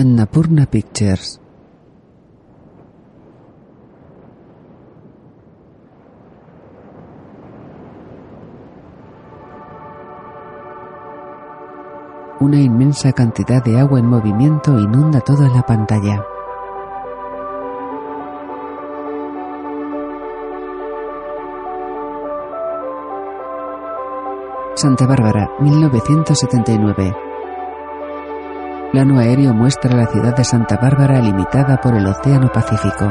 Annapurna Pictures. Una inmensa cantidad de agua en movimiento inunda toda la pantalla. Santa Bárbara, 1979. Plano aéreo muestra la ciudad de Santa Bárbara limitada por el Océano Pacífico.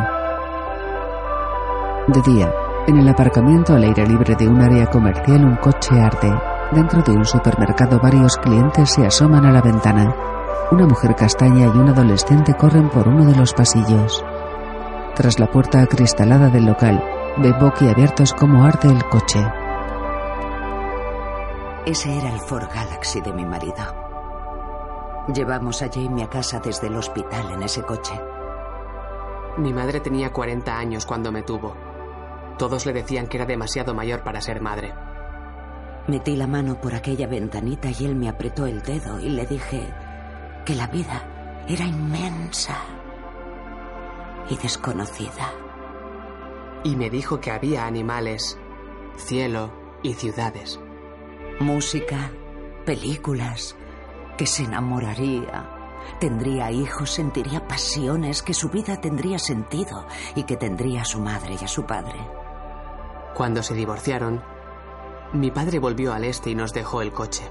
De día, en el aparcamiento al aire libre de un área comercial un coche arde. Dentro de un supermercado varios clientes se asoman a la ventana. Una mujer castaña y un adolescente corren por uno de los pasillos. Tras la puerta acristalada del local, ve boquiabiertos cómo arde el coche. Ese era el Ford Galaxy de mi marido. Llevamos a Jamie a casa desde el hospital en ese coche. Mi madre tenía 40 años cuando me tuvo. Todos le decían que era demasiado mayor para ser madre. Metí la mano por aquella ventanita y él me apretó el dedo y le dije que la vida era inmensa y desconocida. Y me dijo que había animales, cielo y ciudades. Música, películas, que se enamoraría, tendría hijos, sentiría pasiones, que su vida tendría sentido y que tendría a su madre y a su padre. Cuando se divorciaron, mi padre volvió al este y nos dejó el coche.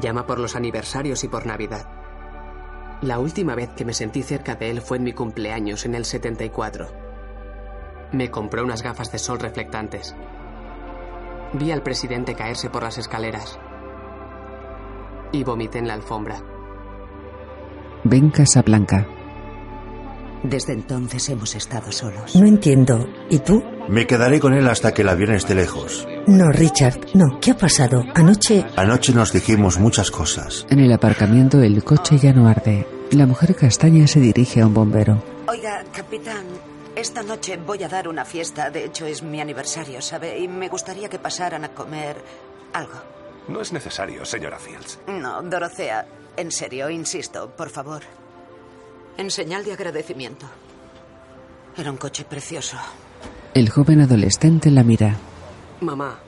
Llama por los aniversarios y por Navidad. La última vez que me sentí cerca de él fue en mi cumpleaños en el 74. Me compró unas gafas de sol reflectantes. Vi al presidente caerse por las escaleras. Y vomité en la alfombra. Ven Casablanca. Desde entonces hemos estado solos. No entiendo. ¿Y tú? Me quedaré con él hasta que el avión esté lejos. No, Richard, no. ¿Qué ha pasado? Anoche... Anoche nos dijimos muchas cosas. En el aparcamiento el coche ya no arde. La mujer castaña se dirige a un bombero. Oiga, capitán, esta noche voy a dar una fiesta. De hecho, es mi aniversario, ¿sabe? Y me gustaría que pasaran a comer algo. No es necesario, señora Fields. No, Dorothea, en serio, insisto, por favor. En señal de agradecimiento. Era un coche precioso. El joven adolescente la mira. Mamá,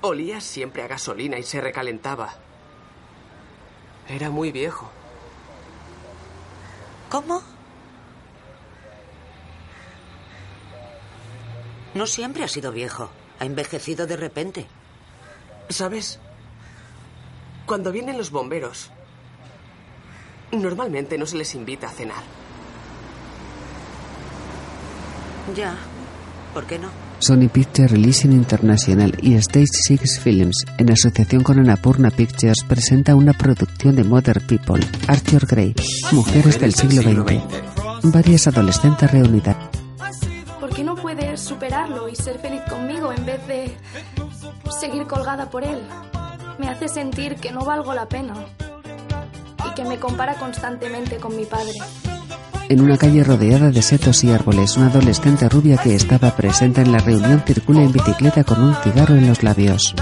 olía siempre a gasolina y se recalentaba. Era muy viejo. ¿Cómo? No siempre ha sido viejo. Ha envejecido de repente. ¿Sabes? Cuando vienen los bomberos, normalmente no se les invita a cenar. Ya. ¿Por qué no? Sony Pictures Releasing International y Stage Six Films, en asociación con Annapurna Pictures, presenta una producción de Mother People, Arthur Gray, Mujeres del siglo XX. Varias adolescentes reunidas. ¿Por qué no puedes superarlo y ser feliz conmigo en vez de seguir colgada por él? Me hace sentir que no valgo la pena y que me compara constantemente con mi padre. En una calle rodeada de setos y árboles, una adolescente rubia que estaba presente en la reunión circula en bicicleta con un cigarro en los labios.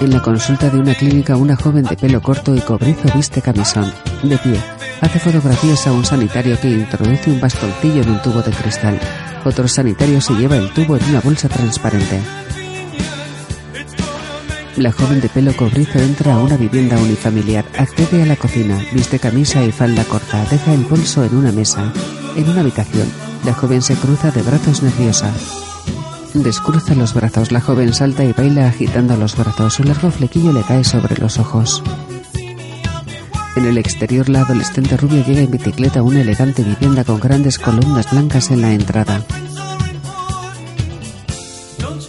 En la consulta de una clínica, una joven de pelo corto y cobrizo viste camisón. De pie, hace fotografías a un sanitario que introduce un bastoncillo en un tubo de cristal. Otro sanitario se lleva el tubo en una bolsa transparente. La joven de pelo cobrizo entra a una vivienda unifamiliar, accede a la cocina, viste camisa y falda corta, deja el bolso en una mesa. En una habitación, la joven se cruza de brazos nerviosa. Descruza los brazos, la joven salta y baila agitando los brazos, su largo flequillo le cae sobre los ojos. En el exterior, la adolescente rubia llega en bicicleta a una elegante vivienda con grandes columnas blancas en la entrada.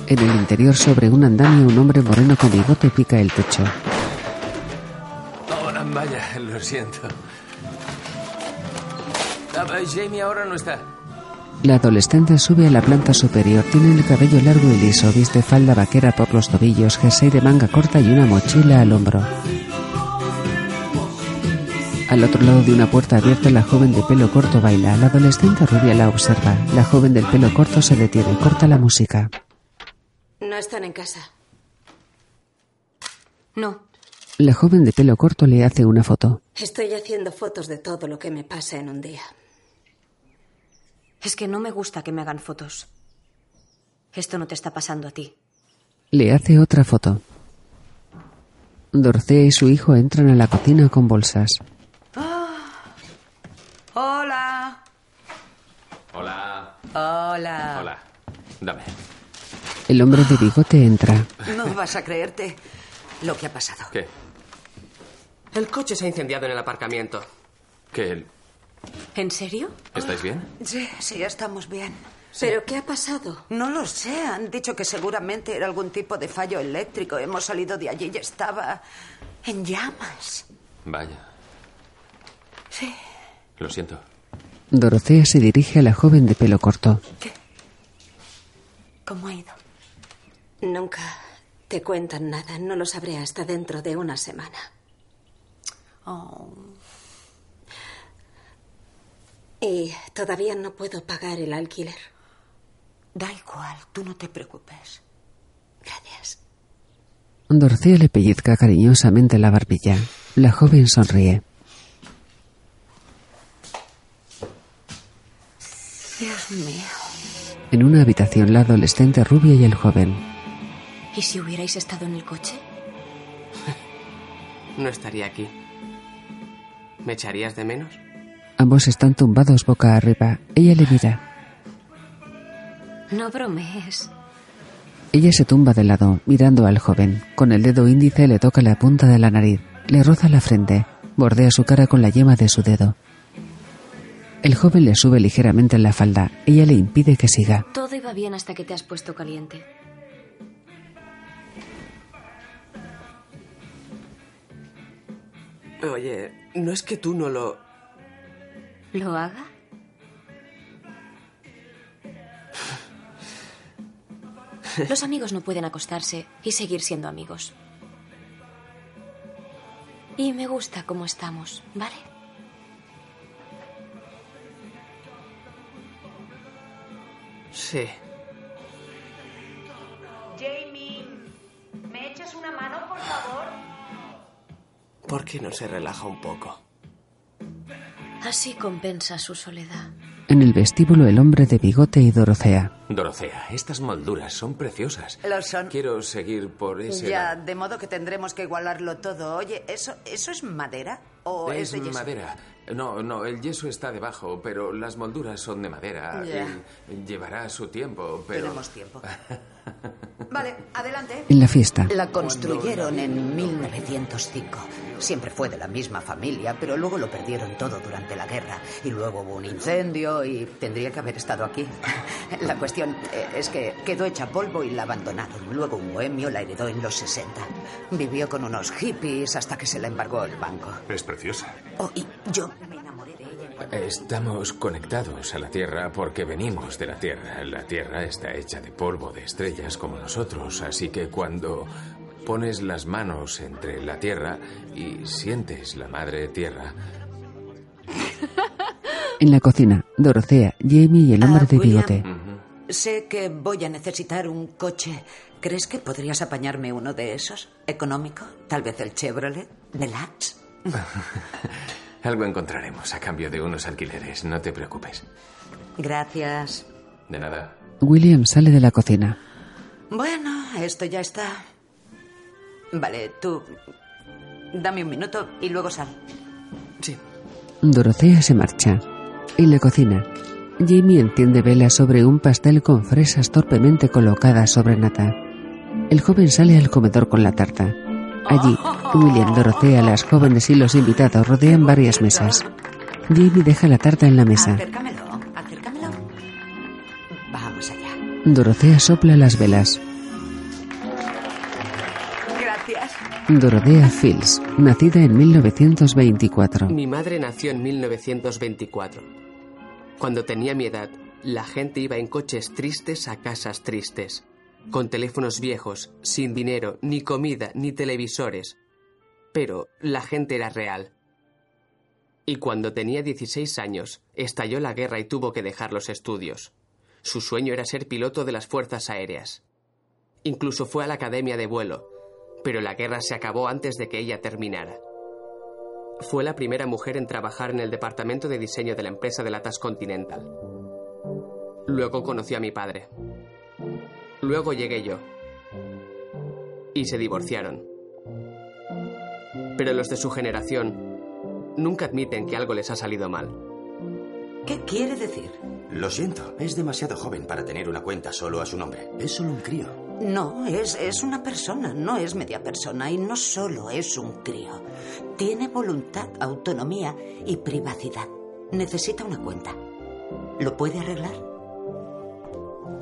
En el interior, sobre un andamio, un hombre moreno con bigote pica el techo. Ahora, vaya, lo siento. Jamie ahora no está. La adolescente sube a la planta superior, tiene el cabello largo y liso, viste falda vaquera por los tobillos, jersey de manga corta y una mochila al hombro. Al otro lado de una puerta abierta, la joven de pelo corto baila. La adolescente rubia la observa. La joven del pelo corto se detiene, corta la música. No están en casa. No. La joven de pelo corto le hace una foto. Estoy haciendo fotos de todo lo que me pasa en un día. Es que no me gusta que me hagan fotos. Esto no te está pasando a ti. Le hace otra foto. Dorcea y su hijo entran a la cocina con bolsas. Hola. Hola. Hola. Dame. El hombre de bigote entra. No vas a creerte lo que ha pasado. ¿Qué? El coche se ha incendiado en el aparcamiento. ¿Qué? el- ¿En serio? ¿Estáis bien? Sí, sí, estamos bien. ¿Pero qué ha pasado? No lo sé, han dicho que seguramente era algún tipo de fallo eléctrico. Hemos salido de allí y estaba en llamas. Vaya. Sí. Lo siento. Dorotea se dirige a la joven de pelo corto. ¿Cómo ha ido? Nunca te cuentan nada. No lo sabré hasta dentro de una semana. Oh, Y todavía no puedo pagar el alquiler. da igual, tú no te preocupes. Gracias. Dorcea le pellizca cariñosamente la barbilla. La joven sonríe. Dios mío. En una habitación, la adolescente rubia y el joven. ¿Y si hubierais estado en el coche? No estaría aquí. ¿Me echarías de menos? Ambos están tumbados boca arriba. Ella le mira. No bromees. Ella se tumba de lado, mirando al joven. Con el dedo índice le toca la punta de la nariz. Le roza la frente. Bordea su cara con la yema de su dedo. El joven le sube ligeramente en la falda. Ella le impide que siga. Todo iba bien hasta que te has puesto caliente. Oye, ¿no es que tú no lo... ¿Lo haga? Los amigos no pueden acostarse y seguir siendo amigos. Y me gusta cómo estamos, ¿vale? Sí. Jamie, ¿me echas una mano, por favor? ¿Por qué no se relaja un poco? Así compensa su soledad. En el vestíbulo, el hombre de bigote y Dorocea. Dorocea, estas molduras son preciosas. Lo son. Quiero seguir por ese Ya, lado. de modo que tendremos que igualarlo todo. Oye, ¿eso, eso es madera o es, Es de yeso? madera. No, no, el yeso está debajo, pero las molduras son de madera. Llevará su tiempo, pero... Tenemos tiempo. Vale, adelante. En la fiesta. La construyeron en 1905. Siempre fue de la misma familia, pero luego lo perdieron todo durante la guerra. Y luego hubo un incendio y tendría que haber estado aquí. La cuestión eh, es que quedó hecha polvo y la abandonaron. Luego un bohemio la heredó en los 60. Vivió con unos hippies hasta que se la embargó el banco. Es preciosa. Oh, y yo me enamoré de ella. Estamos conectados a la Tierra porque venimos de la Tierra. La Tierra está hecha de polvo de estrellas como nosotros, así que cuando pones las manos entre la Tierra y sientes la Madre Tierra, En la cocina, Dorocea, Jamie y el hombre Ah, de William. bigote. Sé que voy a necesitar un coche. ¿Crees que podrías apañarme uno de esos? ¿Económico? Tal vez el Chevrolet Deluxe. algo encontraremos a cambio de unos alquileres, no te preocupes. Gracias. De nada. William sale de la cocina. Bueno, esto ya está. Vale, tú. Dame un minuto y luego sal. Sí. Dorotea se marcha. En la cocina, Jamie enciende velas sobre un pastel con fresas torpemente colocadas sobre nata. El joven sale al comedor con la tarta. Allí, William, Dorotea, las jóvenes y los invitados rodean varias mesas. Jamie deja la tarta en la mesa. Acércamelo, acércamelo. Vamos allá. Dorotea sopla las velas. Dorothea Fields, nacida en 1924. Mi madre nació en 1924. Cuando tenía mi edad, la gente iba en coches tristes a casas tristes, con teléfonos viejos, sin dinero, ni comida, ni televisores. Pero la gente era real. Y cuando tenía 16 años, estalló la guerra y tuvo que dejar los estudios. Su sueño era ser piloto de las fuerzas aéreas. Incluso fue a la academia de vuelo, pero la guerra se acabó antes de que ella terminara. Fue la primera mujer en trabajar en el departamento de diseño de la empresa de latas Continental. Luego conoció a mi padre. Luego llegué yo. Y se divorciaron. Pero los de su generación nunca admiten que algo les ha salido mal. ¿Qué quiere decir? Lo siento, es demasiado joven para tener una cuenta solo a su nombre. Es solo un crío. No, es, es una persona, no es media persona y no solo es un crío. Tiene voluntad, autonomía y privacidad. Necesita una cuenta. ¿Lo puede arreglar?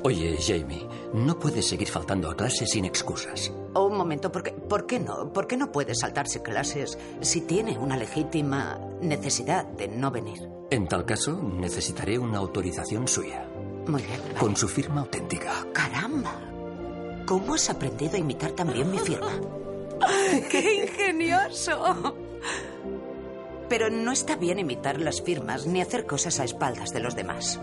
Oye, Jamie, no puedes seguir faltando a clase sin excusas. Oh, un momento, ¿por qué, ¿por qué no? ¿Por qué no puede saltarse clases si tiene una legítima necesidad de no venir? En tal caso, necesitaré una autorización suya. Muy bien. vale. Con su firma auténtica. Caramba. ¿Cómo has aprendido a imitar también mi firma? ¡Qué ingenioso! Pero no está bien imitar las firmas ni hacer cosas a espaldas de los demás.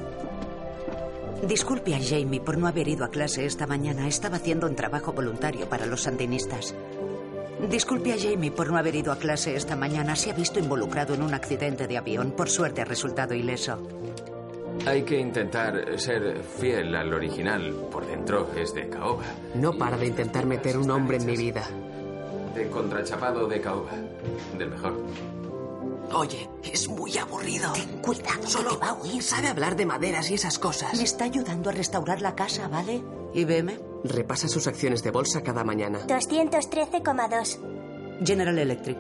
Disculpe a Jamie por no haber ido a clase esta mañana. Estaba haciendo un trabajo voluntario para los sandinistas. Disculpe a Jamie por no haber ido a clase esta mañana. Se ha visto involucrado en un accidente de avión. Por suerte ha resultado ileso. Hay que intentar ser fiel al original. Por dentro es de caoba. No para de intentar meter un hombre en mi vida. De contrachapado de caoba. Del mejor. Oye, es muy aburrido. Ten cuidado, Solo que te va a oír. sabe hablar de maderas y esas cosas. Me está ayudando a restaurar la casa, ¿vale? ¿Y veme? Repasa sus acciones de bolsa cada mañana. 213,2. General Electric.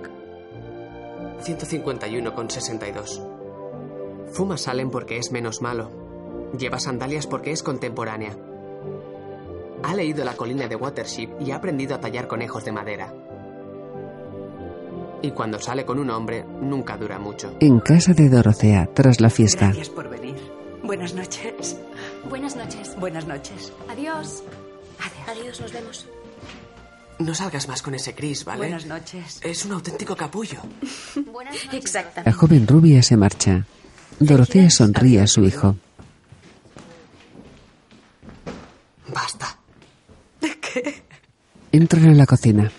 151,62. Fuma Salem porque es menos malo. Lleva sandalias porque es contemporánea. Ha leído La colina de Watership y ha aprendido a tallar conejos de madera. Y cuando sale con un hombre, nunca dura mucho. En casa de Dorotea, tras la fiesta. Gracias por venir. Buenas noches. Buenas noches. Buenas noches. Adiós. Adiós, nos vemos. No salgas más con ese Chris, ¿vale? Buenas noches. Es un auténtico capullo. Exacto. La joven rubia se marcha. Dorotea sonríe a su hijo. Basta. ¿Qué? Entran a la cocina.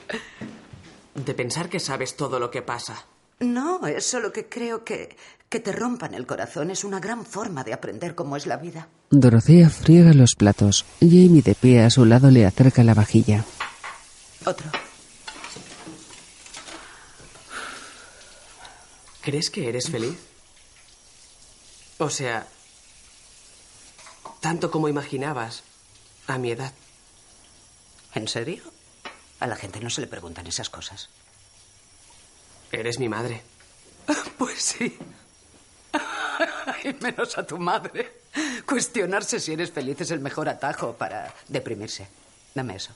De pensar que sabes todo lo que pasa. No, es solo que creo que que te rompan el corazón es una gran forma de aprender cómo es la vida. Dorotea friega los platos. Jamie de pie a su lado le acerca la vajilla. Otro. ¿Crees que eres feliz? O sea, tanto como imaginabas a mi edad. ¿En serio? A la gente no se le preguntan esas cosas. Eres mi madre. Pues sí. Y menos a tu madre. Cuestionarse si eres feliz es el mejor atajo para deprimirse. Dame eso.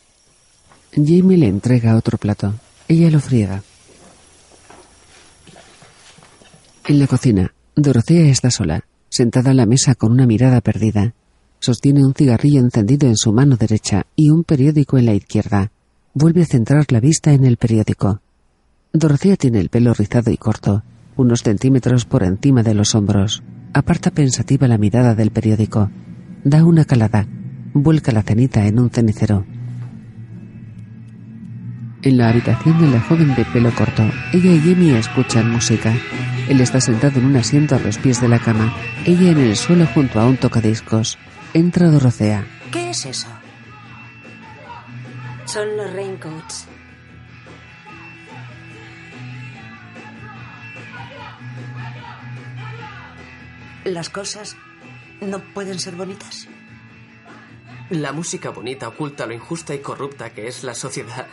Jamie le entrega otro plato. Ella lo friega. En la cocina, Dorotea está sola, sentada a la mesa con una mirada perdida. Sostiene un cigarrillo encendido en su mano derecha y un periódico en la izquierda. Vuelve a centrar la vista en el periódico. Dorotea tiene el pelo rizado y corto, unos centímetros por encima de los hombros. Aparta pensativa la mirada del periódico. Da una calada. Vuelca la cenita en un cenicero. En la habitación de la joven de pelo corto, ella y Jamie escuchan música. Él está sentado en un asiento a los pies de la cama, ella en el suelo junto a un tocadiscos. Entra Dorotea. ¿Qué es eso? Son los raincoats. ¿Las cosas no pueden ser bonitas? La música bonita oculta lo injusta y corrupta que es la sociedad.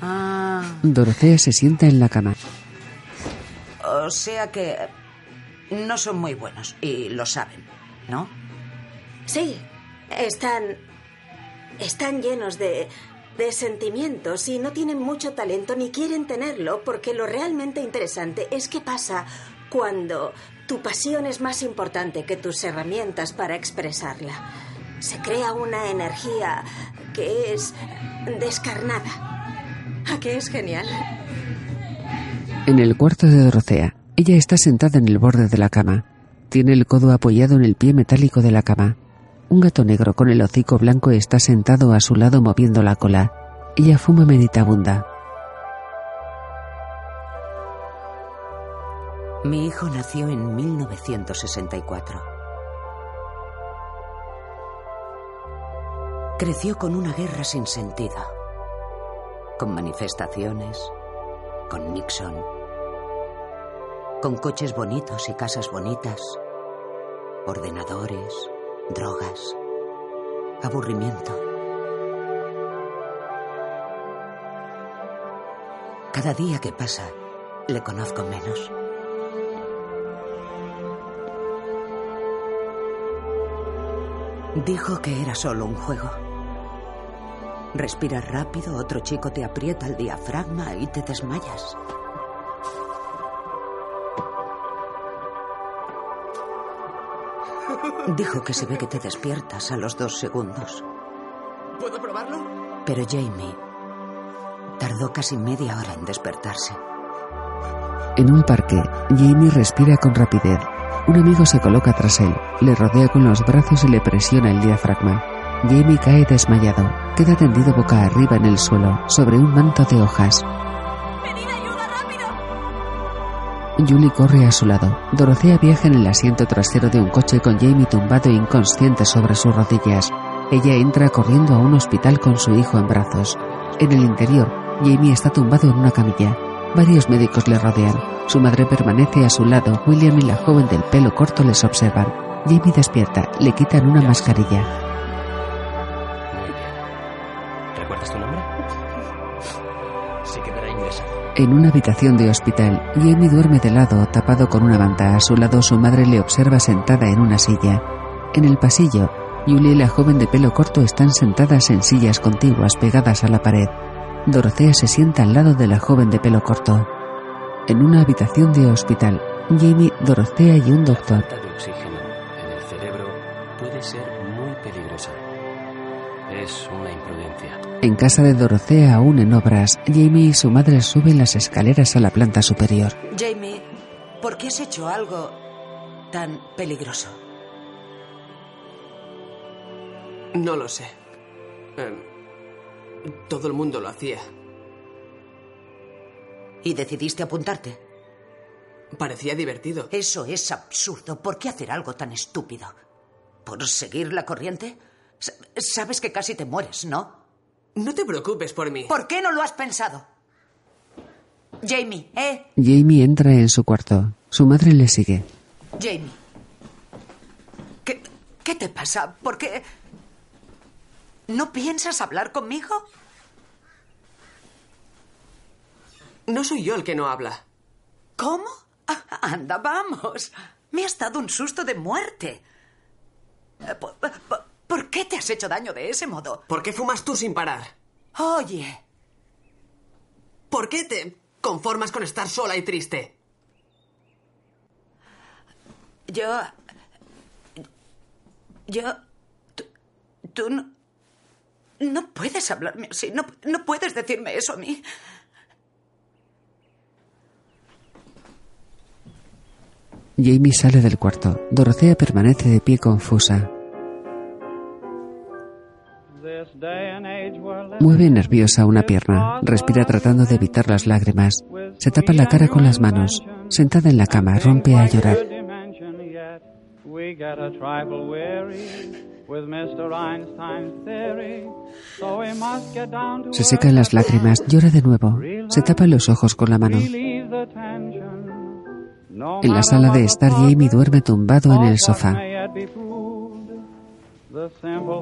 Ah. Dorotea se sienta en la cama. O sea que no son muy buenos y lo saben, ¿no? Sí, están. están llenos de. de sentimientos y no tienen mucho talento ni quieren tenerlo porque lo realmente interesante es qué pasa cuando tu pasión es más importante que tus herramientas para expresarla. Se crea una energía que es descarnada. ¿A qué es genial? En el cuarto de Dorotea, ella está sentada en el borde de la cama. Tiene el codo apoyado en el pie metálico de la cama. Un gato negro con el hocico blanco está sentado a su lado moviendo la cola. Ella fuma meditabunda. Mi hijo nació en 1964. Creció con una guerra sin sentido, con manifestaciones, con Nixon, con coches bonitos y casas bonitas, ordenadores, drogas, aburrimiento. Cada día que pasa, le conozco menos. Dijo que era solo un juego. Respiras rápido, otro chico te aprieta el diafragma y te desmayas. Dijo que se ve que te despiertas a los dos segundos. ¿Puedo probarlo? Pero Jamie tardó casi media hora en despertarse. En un parque, Jamie respira con rapidez. Un amigo se coloca tras él, le rodea con los brazos y le presiona el diafragma. Jamie cae desmayado, queda tendido boca arriba en el suelo, sobre un manto de hojas. Julie corre a su lado. Dorothea viaja en el asiento trasero de un coche con Jamie tumbado e inconsciente sobre sus rodillas. Ella entra corriendo a un hospital con su hijo en brazos. En el interior, Jamie está tumbado en una camilla. Varios médicos le rodean. Su madre permanece a su lado. William y la joven del pelo corto les observan. Jamie despierta. Le quitan una mascarilla. En una habitación de hospital, Jamie duerme de lado, tapado con una manta. A su lado, su madre le observa sentada en una silla. En el pasillo, Julie y la joven de pelo corto están sentadas en sillas contiguas pegadas a la pared. Dorothea se sienta al lado de la joven de pelo corto. En una habitación de hospital, Jamie, Dorothea y un doctor. falta de oxígeno en el cerebro puede ser muy peligrosa. Es imprudencia. En casa de Dorothea, aún en obras, Jamie y su madre suben las escaleras a la planta superior. Jamie, ¿por qué has hecho algo tan peligroso? No lo sé. Em, todo el mundo lo hacía. ¿Y decidiste apuntarte? Parecía divertido. Eso es absurdo. ¿Por qué hacer algo tan estúpido? ¿Por seguir la corriente? S- Sabes que casi te mueres, ¿no? No te preocupes por mí. ¿Por qué no lo has pensado? Jamie, ¿eh? Jamie entra en su cuarto. Su madre le sigue. Jamie. ¿Qué, qué te pasa? ¿Por qué? ¿No piensas hablar conmigo? No soy yo el que no habla. ¿Cómo? Anda, vamos. Me has dado un susto de muerte. ¿Por, qué te has hecho daño de ese modo? ¿Por qué fumas tú sin parar? Oye, ¿Por qué te conformas con estar sola y triste? yo... Yo... Tú, tú no... No puedes hablarme así. No, no puedes decirme eso a mí. Jamie sale del cuarto. Dorothea permanece de pie confusa. Mueve nerviosa una pierna. Respira tratando de evitar las lágrimas. Se tapa la cara con las manos. Sentada en la cama, rompe a llorar. Se seca las lágrimas, llora de nuevo. Se tapa los ojos con la mano. En la sala de estar, Jamie duerme tumbado en el sofá.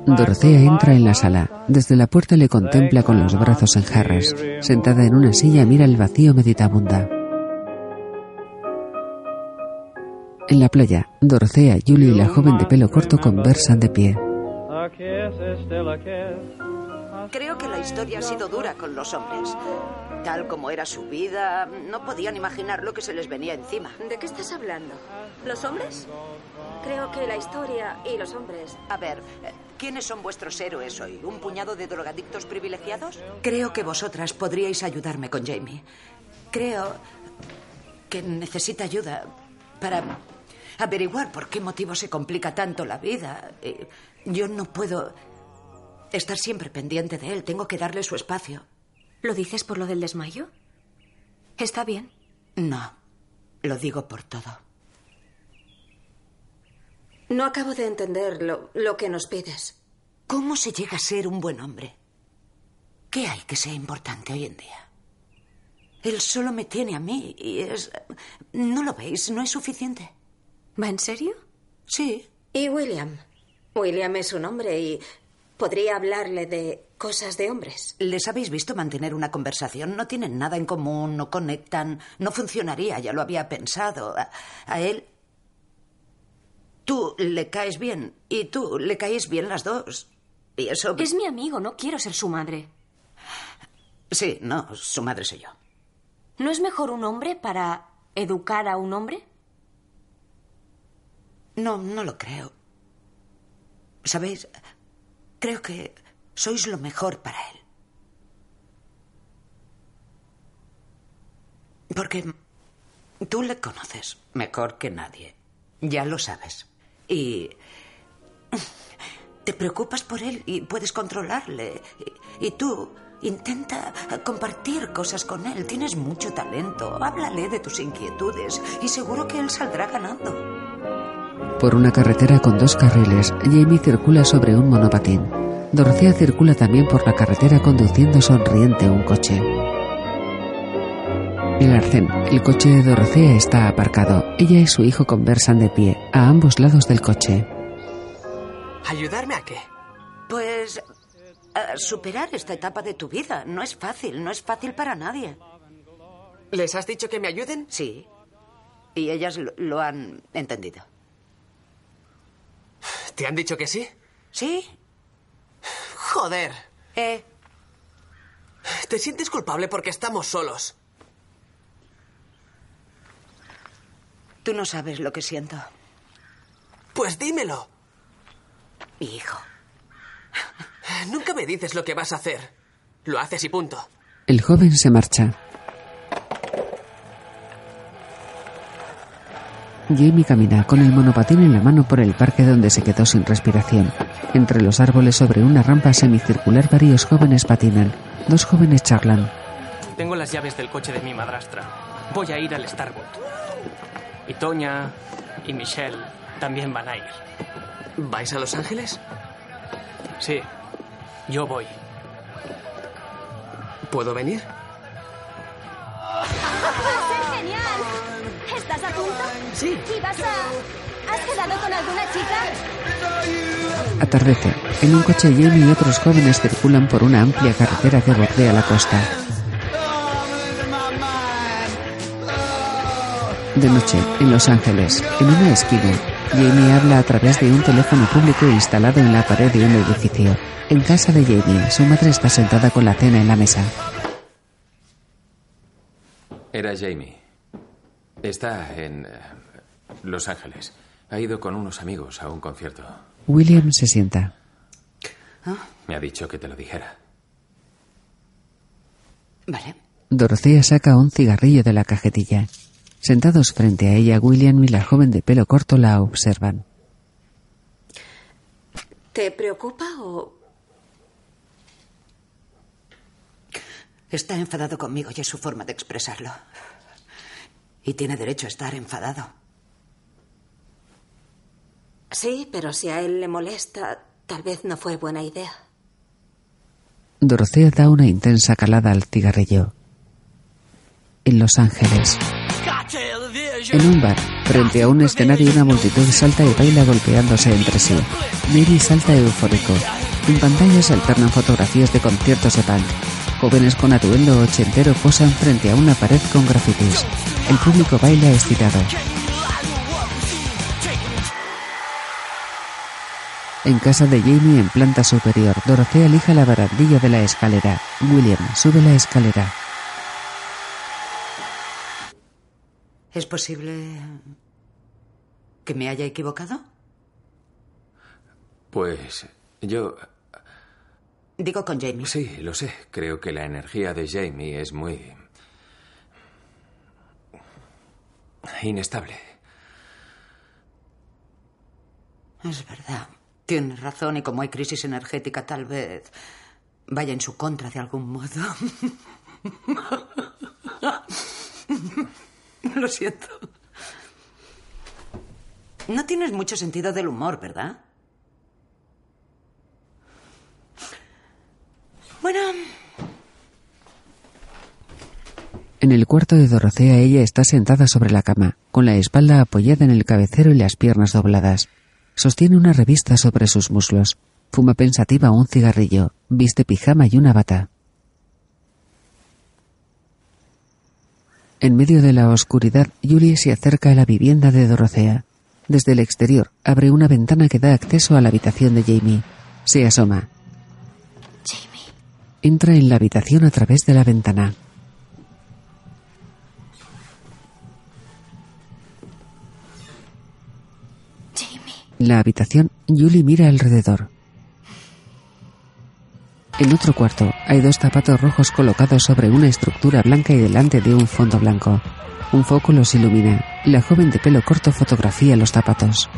Dorothea entra en la sala. Desde la puerta le contempla con los brazos en jarras. Sentada en una silla mira el vacío meditabunda. En la playa, Dorothea, Julie y la joven de pelo corto conversan de pie. Creo que la historia ha sido dura con los hombres. Tal como era su vida, no podían imaginar lo que se les venía encima. ¿De qué estás hablando? ¿Los hombres? Creo que la historia y los hombres. A ver, eh, ¿quiénes son vuestros héroes hoy? ¿Un puñado de drogadictos privilegiados? Creo que vosotras podríais ayudarme con Jamie. Creo que necesita ayuda para averiguar por qué motivo se complica tanto la vida. Eh, Yo no puedo estar siempre pendiente de él. Tengo que darle su espacio. ¿Lo dices por lo del desmayo? ¿Está bien? No, lo digo por todo. No acabo de entender lo, lo que nos pides. ¿Cómo se llega a ser un buen hombre? ¿Qué hay que sea importante hoy en día? Él solo me tiene a mí y es... ¿No lo veis? ¿No es suficiente? ¿Va en serio? Sí. ¿Y William? William es un hombre y podría hablarle de cosas de hombres. ¿Les habéis visto mantener una conversación? No tienen nada en común, no conectan, no funcionaría, ya lo había pensado. A, a él... Tú le caes bien y tú le caes bien las dos. Y eso... Es mi amigo, no quiero ser su madre. Sí, no, su madre soy yo. ¿No es mejor un hombre para educar a un hombre? No, no lo creo. ¿Sabéis? Creo que sois lo mejor para él. Porque tú le conoces mejor que nadie. Ya lo sabes. Y te preocupas por él y puedes controlarle. Y, tú intenta compartir cosas con él. Tienes mucho talento. Háblale de tus inquietudes y seguro que él saldrá ganando. Por una carretera con dos carriles, Jamie circula sobre un monopatín. Dorothea circula también por la carretera conduciendo sonriente un coche. En el arcén, el coche de Dorothea está aparcado. Ella y su hijo conversan de pie, a ambos lados del coche. ¿Ayudarme a qué? Pues a superar esta etapa de tu vida. No es fácil, no es fácil para nadie. ¿Les has dicho que me ayuden? Sí. Y ellas lo, lo han entendido. ¿Te han dicho que sí? Sí. Joder. Eh. ¿Te sientes culpable porque estamos solos? Tú no sabes lo que siento. Pues dímelo. Hijo. Nunca me dices lo que vas a hacer. Lo haces y punto. El joven se marcha. Jamie camina con el monopatín en la mano por el parque donde se quedó sin respiración. Entre los árboles sobre una rampa semicircular varios jóvenes patinan. Dos jóvenes charlan. Tengo las llaves del coche de mi madrastra. Voy a ir al Starbuck. Y Toña y Michelle también van a ir. ¿Vais a Los Ángeles? Sí, yo voy. ¿Puedo venir? Punto? Sí. ¿Y vas a...? ¿Has quedado con alguna chica? Atardece. En un coche Jamie y otros jóvenes circulan por una amplia carretera que bordea la costa. De noche, en Los Ángeles, en una esquina, Jamie habla a través de un teléfono público instalado en la pared de un edificio. En casa de Jamie, su madre está sentada con la cena en la mesa. Era Jamie. Está en eh, Los Ángeles. Ha ido con unos amigos a un concierto. William se sienta. Me ha dicho que te lo dijera. Vale. Dorothea saca un cigarrillo de la cajetilla. Sentados frente a ella, William y la joven de pelo corto la observan. ¿Te preocupa o...? Está enfadado conmigo y es su forma de expresarlo. Y tiene derecho a estar enfadado. Sí, pero si a él le molesta, tal vez no fue buena idea. Dorothea da una intensa calada al cigarrillo. En Los Ángeles. En un bar, frente a un escenario, una multitud salta y baila golpeándose entre sí. Mary salta eufórico. En pantalla se alternan fotografías de conciertos de punk. Jóvenes con atuendo ochentero posan frente a una pared con grafitis. El público baila estirado. En casa de Jamie en planta superior, Dorothea elija la barandilla de la escalera. William sube la escalera. ¿Es posible que me haya equivocado? Pues yo... Digo con Jamie. Sí, lo sé. Creo que la energía de Jamie es muy... inestable. Es verdad. Tienes razón y como hay crisis energética tal vez vaya en su contra de algún modo. Lo siento. No tienes mucho sentido del humor, ¿verdad? Bueno, En el cuarto de Dorotea ella está sentada sobre la cama, con la espalda apoyada en el cabecero y las piernas dobladas. Sostiene una revista sobre sus muslos. Fuma pensativa un cigarrillo. Viste pijama y una bata. En medio de la oscuridad, Julie se acerca a la vivienda de Dorotea. Desde el exterior, abre una ventana que da acceso a la habitación de Jamie. Se asoma. Entra en la habitación a través de la ventana. En la habitación, Julie mira alrededor. En otro cuarto, hay dos zapatos rojos colocados sobre una estructura blanca y delante de un fondo blanco. Un foco los ilumina. La joven de pelo corto fotografía los zapatos.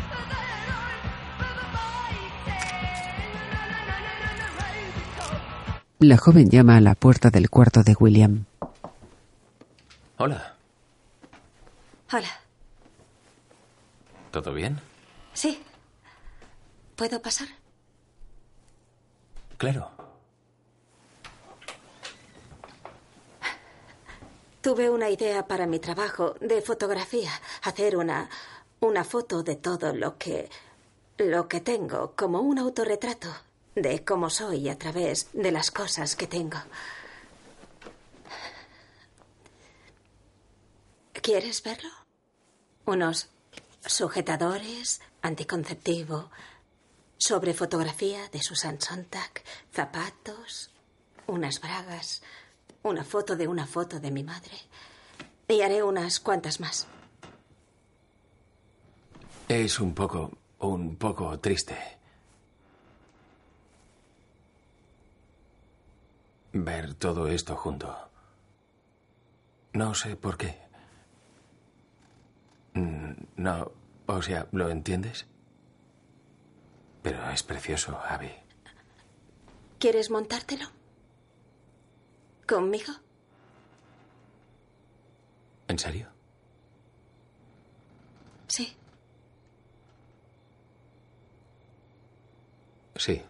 La joven llama a la puerta del cuarto de William. Hola, Hola. ¿todo bien? Sí. ¿Puedo pasar? Claro. Tuve una idea para mi trabajo de fotografía, hacer una una foto de todo lo que lo que tengo, como un autorretrato de cómo soy a través de las cosas que tengo. ¿Quieres verlo? Unos sujetadores, anticonceptivo, sobre fotografía de Susan Sontag, zapatos, unas bragas, una foto de una foto de mi madre. Y haré unas cuantas más. Es un poco, un poco triste. Ver todo esto junto. No sé por qué. Mm, No, o sea, ¿lo entiendes? Pero es precioso, Abby. ¿Quieres montártelo? ¿Conmigo? ¿En serio? Sí. Sí.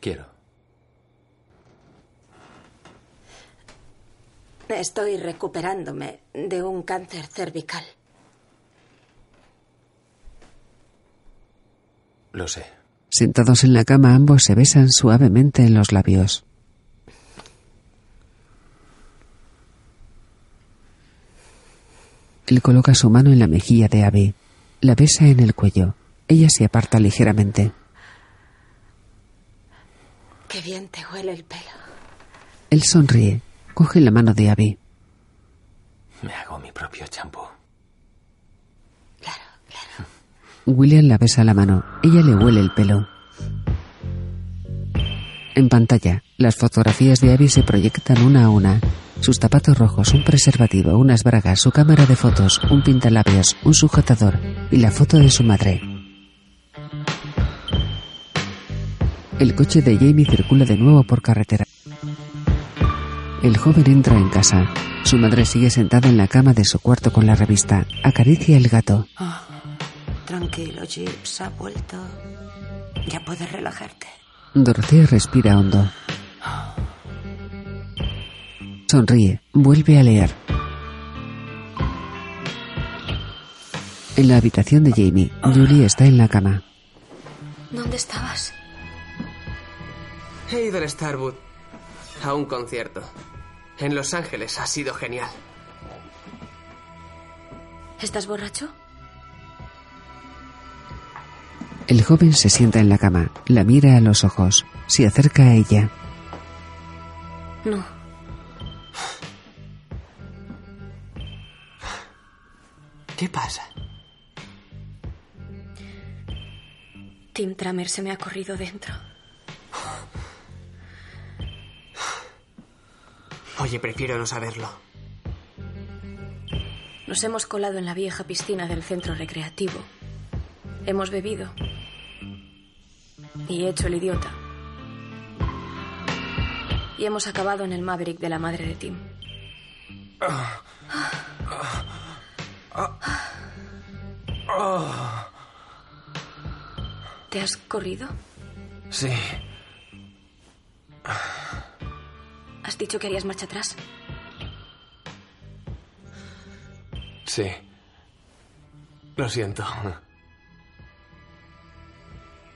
Quiero. Estoy recuperándome de un cáncer cervical. Lo sé. Sentados en la cama, ambos se besan suavemente en los labios. Él coloca su mano en la mejilla de Abby. La besa en el cuello. Ella se aparta ligeramente. Qué bien te huele el pelo. Él sonríe. Coge la mano de Abby. Me hago mi propio champú. William la besa la mano. Ella le huele el pelo. En pantalla, las fotografías de Abby se proyectan una a una. Sus zapatos rojos, un preservativo, unas bragas, su cámara de fotos, un pintalabios, un sujetador y la foto de su madre. El coche de Jamie circula de nuevo por carretera. El joven entra en casa. Su madre sigue sentada en la cama de su cuarto con la revista. Acaricia el gato. Ah, tranquilo, Gibbs, ha vuelto. Ya puedes relajarte. Dorotea respira hondo. Sonríe. Vuelve a leer. En la habitación de Jamie, Julie está en la cama. ¿Dónde estabas? He ido al Starwood a un concierto. En Los Ángeles ha sido genial. ¿Estás borracho? El joven se sienta en la cama, la mira a los ojos, se acerca a ella. No. ¿Qué pasa? Tim Tramer se me ha corrido dentro. Oye, prefiero no saberlo. Nos hemos colado en la vieja piscina del centro recreativo. Hemos bebido. Y he hecho el idiota. Y hemos acabado en el Maverick de la madre de Tim. ¿Te has corrido? Sí. ¿Has dicho que harías marcha atrás? Sí. Lo siento.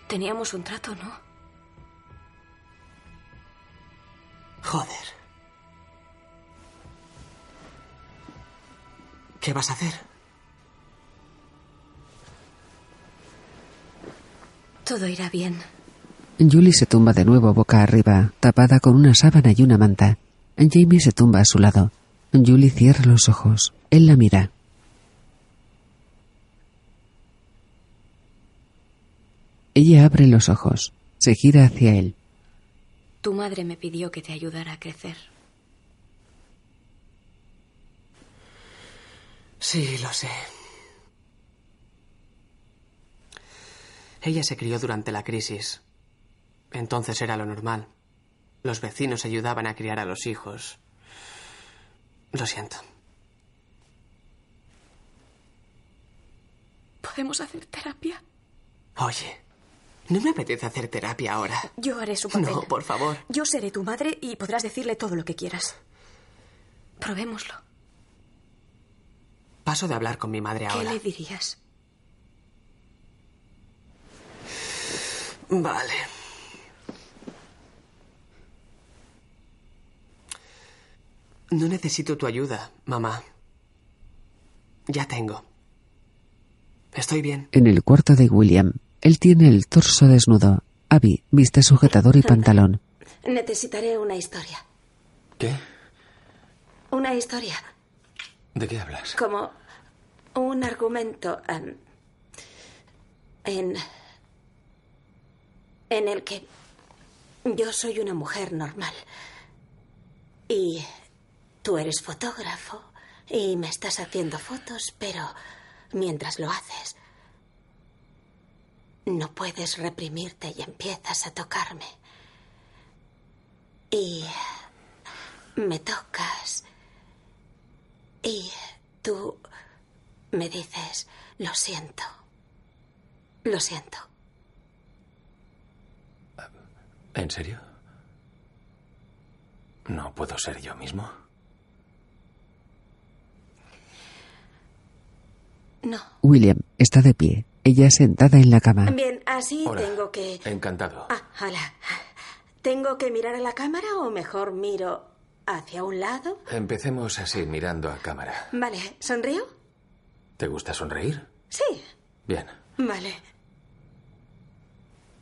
Teníamos un trato, ¿no? Joder. ¿Qué vas a hacer? Todo irá bien. Julie se tumba de nuevo boca arriba, tapada con una sábana y una manta. Jamie se tumba a su lado. Julie cierra los ojos. Él la mira. Ella abre los ojos. Se gira hacia él. Tu madre me pidió que te ayudara a crecer. Sí, lo sé. Ella se crió durante la crisis. Entonces era lo normal. Los vecinos ayudaban a criar a los hijos. Lo siento. ¿Podemos hacer terapia? Oye, no me apetece hacer terapia ahora. Yo haré su papel. No, por favor. Yo seré tu madre y podrás decirle todo lo que quieras. Probémoslo. Paso de hablar con mi madre ¿Qué ahora. le dirías? Vale. No necesito tu ayuda, mamá. Ya tengo. Estoy bien. En el cuarto de William, él tiene el torso desnudo. Abby viste sujetador y pantalón. Necesitaré una historia. ¿Qué? Una historia. ¿De qué hablas? Como un argumento em, en. en el que yo soy una mujer normal. Y tú eres fotógrafo y me estás haciendo fotos, pero mientras lo haces, no puedes reprimirte y empiezas a tocarme. Y me tocas. Y tú me dices, lo siento. Lo siento. ¿En serio? ¿No puedo ser yo mismo? No. William está de pie. Ella sentada en la cama. Bien, así Hola. tengo que... Encantado. Ah, hola. ¿Tengo que mirar a la cámara o mejor miro hacia un lado? Empecemos así, mirando a cámara. Vale, ¿sonrío? ¿Te gusta sonreír? Sí. Bien. Vale.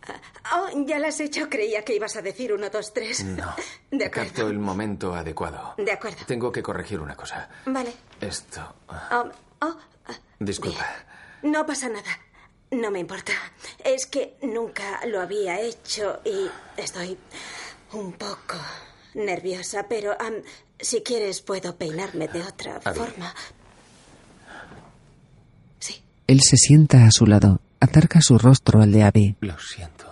Ah, Oh, ya lo has hecho. Creía que ibas a decir uno, dos, tres. No. De acuerdo. Capto el momento adecuado. De acuerdo. Tengo que corregir una cosa. Vale. Esto. Um, oh, Disculpa. no pasa nada. No me importa. Es que nunca lo había hecho y estoy un poco nerviosa, pero si quieres puedo peinarme de otra Abby. forma. Él se sienta a su lado. Acerca su rostro al de Abby. Lo siento.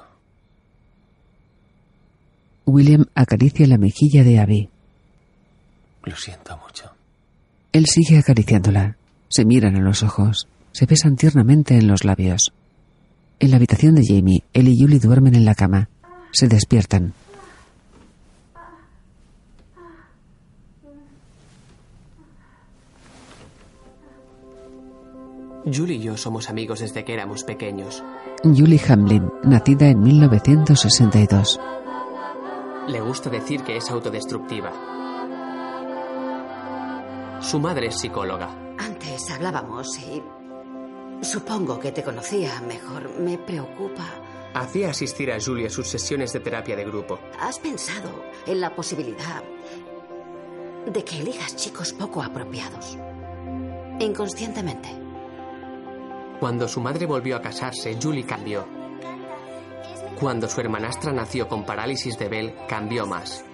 William acaricia la mejilla de Abby. Lo siento mucho. Él sigue acariciándola. Se miran a los ojos. Se besan tiernamente en los labios. En la habitación de Jamie, él y Julie duermen en la cama. Se despiertan. Julie y yo somos amigos desde que éramos pequeños. Julie Hamlin, nacida en 1962. Le gusta decir que es autodestructiva. Su madre es psicóloga. Antes hablábamos y supongo que te conocía mejor. Me preocupa. Hacía asistir a Julie a sus sesiones de terapia de grupo. ¿Has pensado en la posibilidad de que elijas chicos poco apropiados? Inconscientemente. Cuando su madre volvió a casarse, Julie cambió. Cuando su hermanastra nació con parálisis de Bell, cambió más.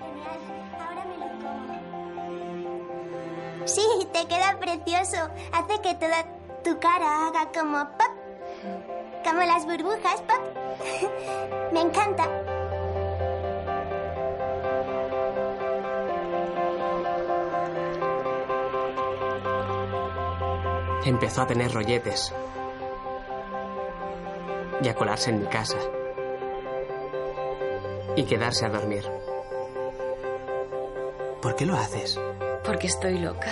Sí, te queda precioso. Hace que toda tu cara haga como pop. Como las burbujas, Pop. Me encanta. Empezó a tener rolletes y a colarse en mi casa y quedarse a dormir. ¿Por qué lo haces? Porque estoy loca.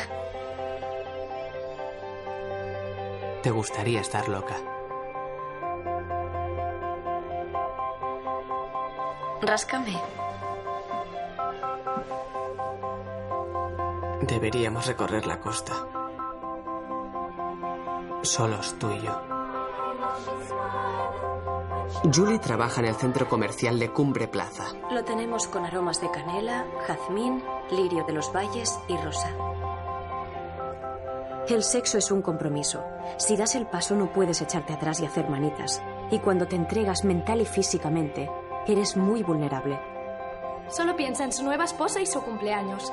Te gustaría estar loca. Ráscame. Deberíamos recorrer la costa. Solos tú y yo. Julie trabaja en el centro comercial de Cumbre Plaza. Lo tenemos con aromas de canela, jazmín, lirio de los valles y rosa. El sexo es un compromiso. Si das el paso no puedes echarte atrás y hacer manitas. Y cuando te entregas mental y físicamente, eres muy vulnerable. Solo piensa en su nueva esposa y su cumpleaños.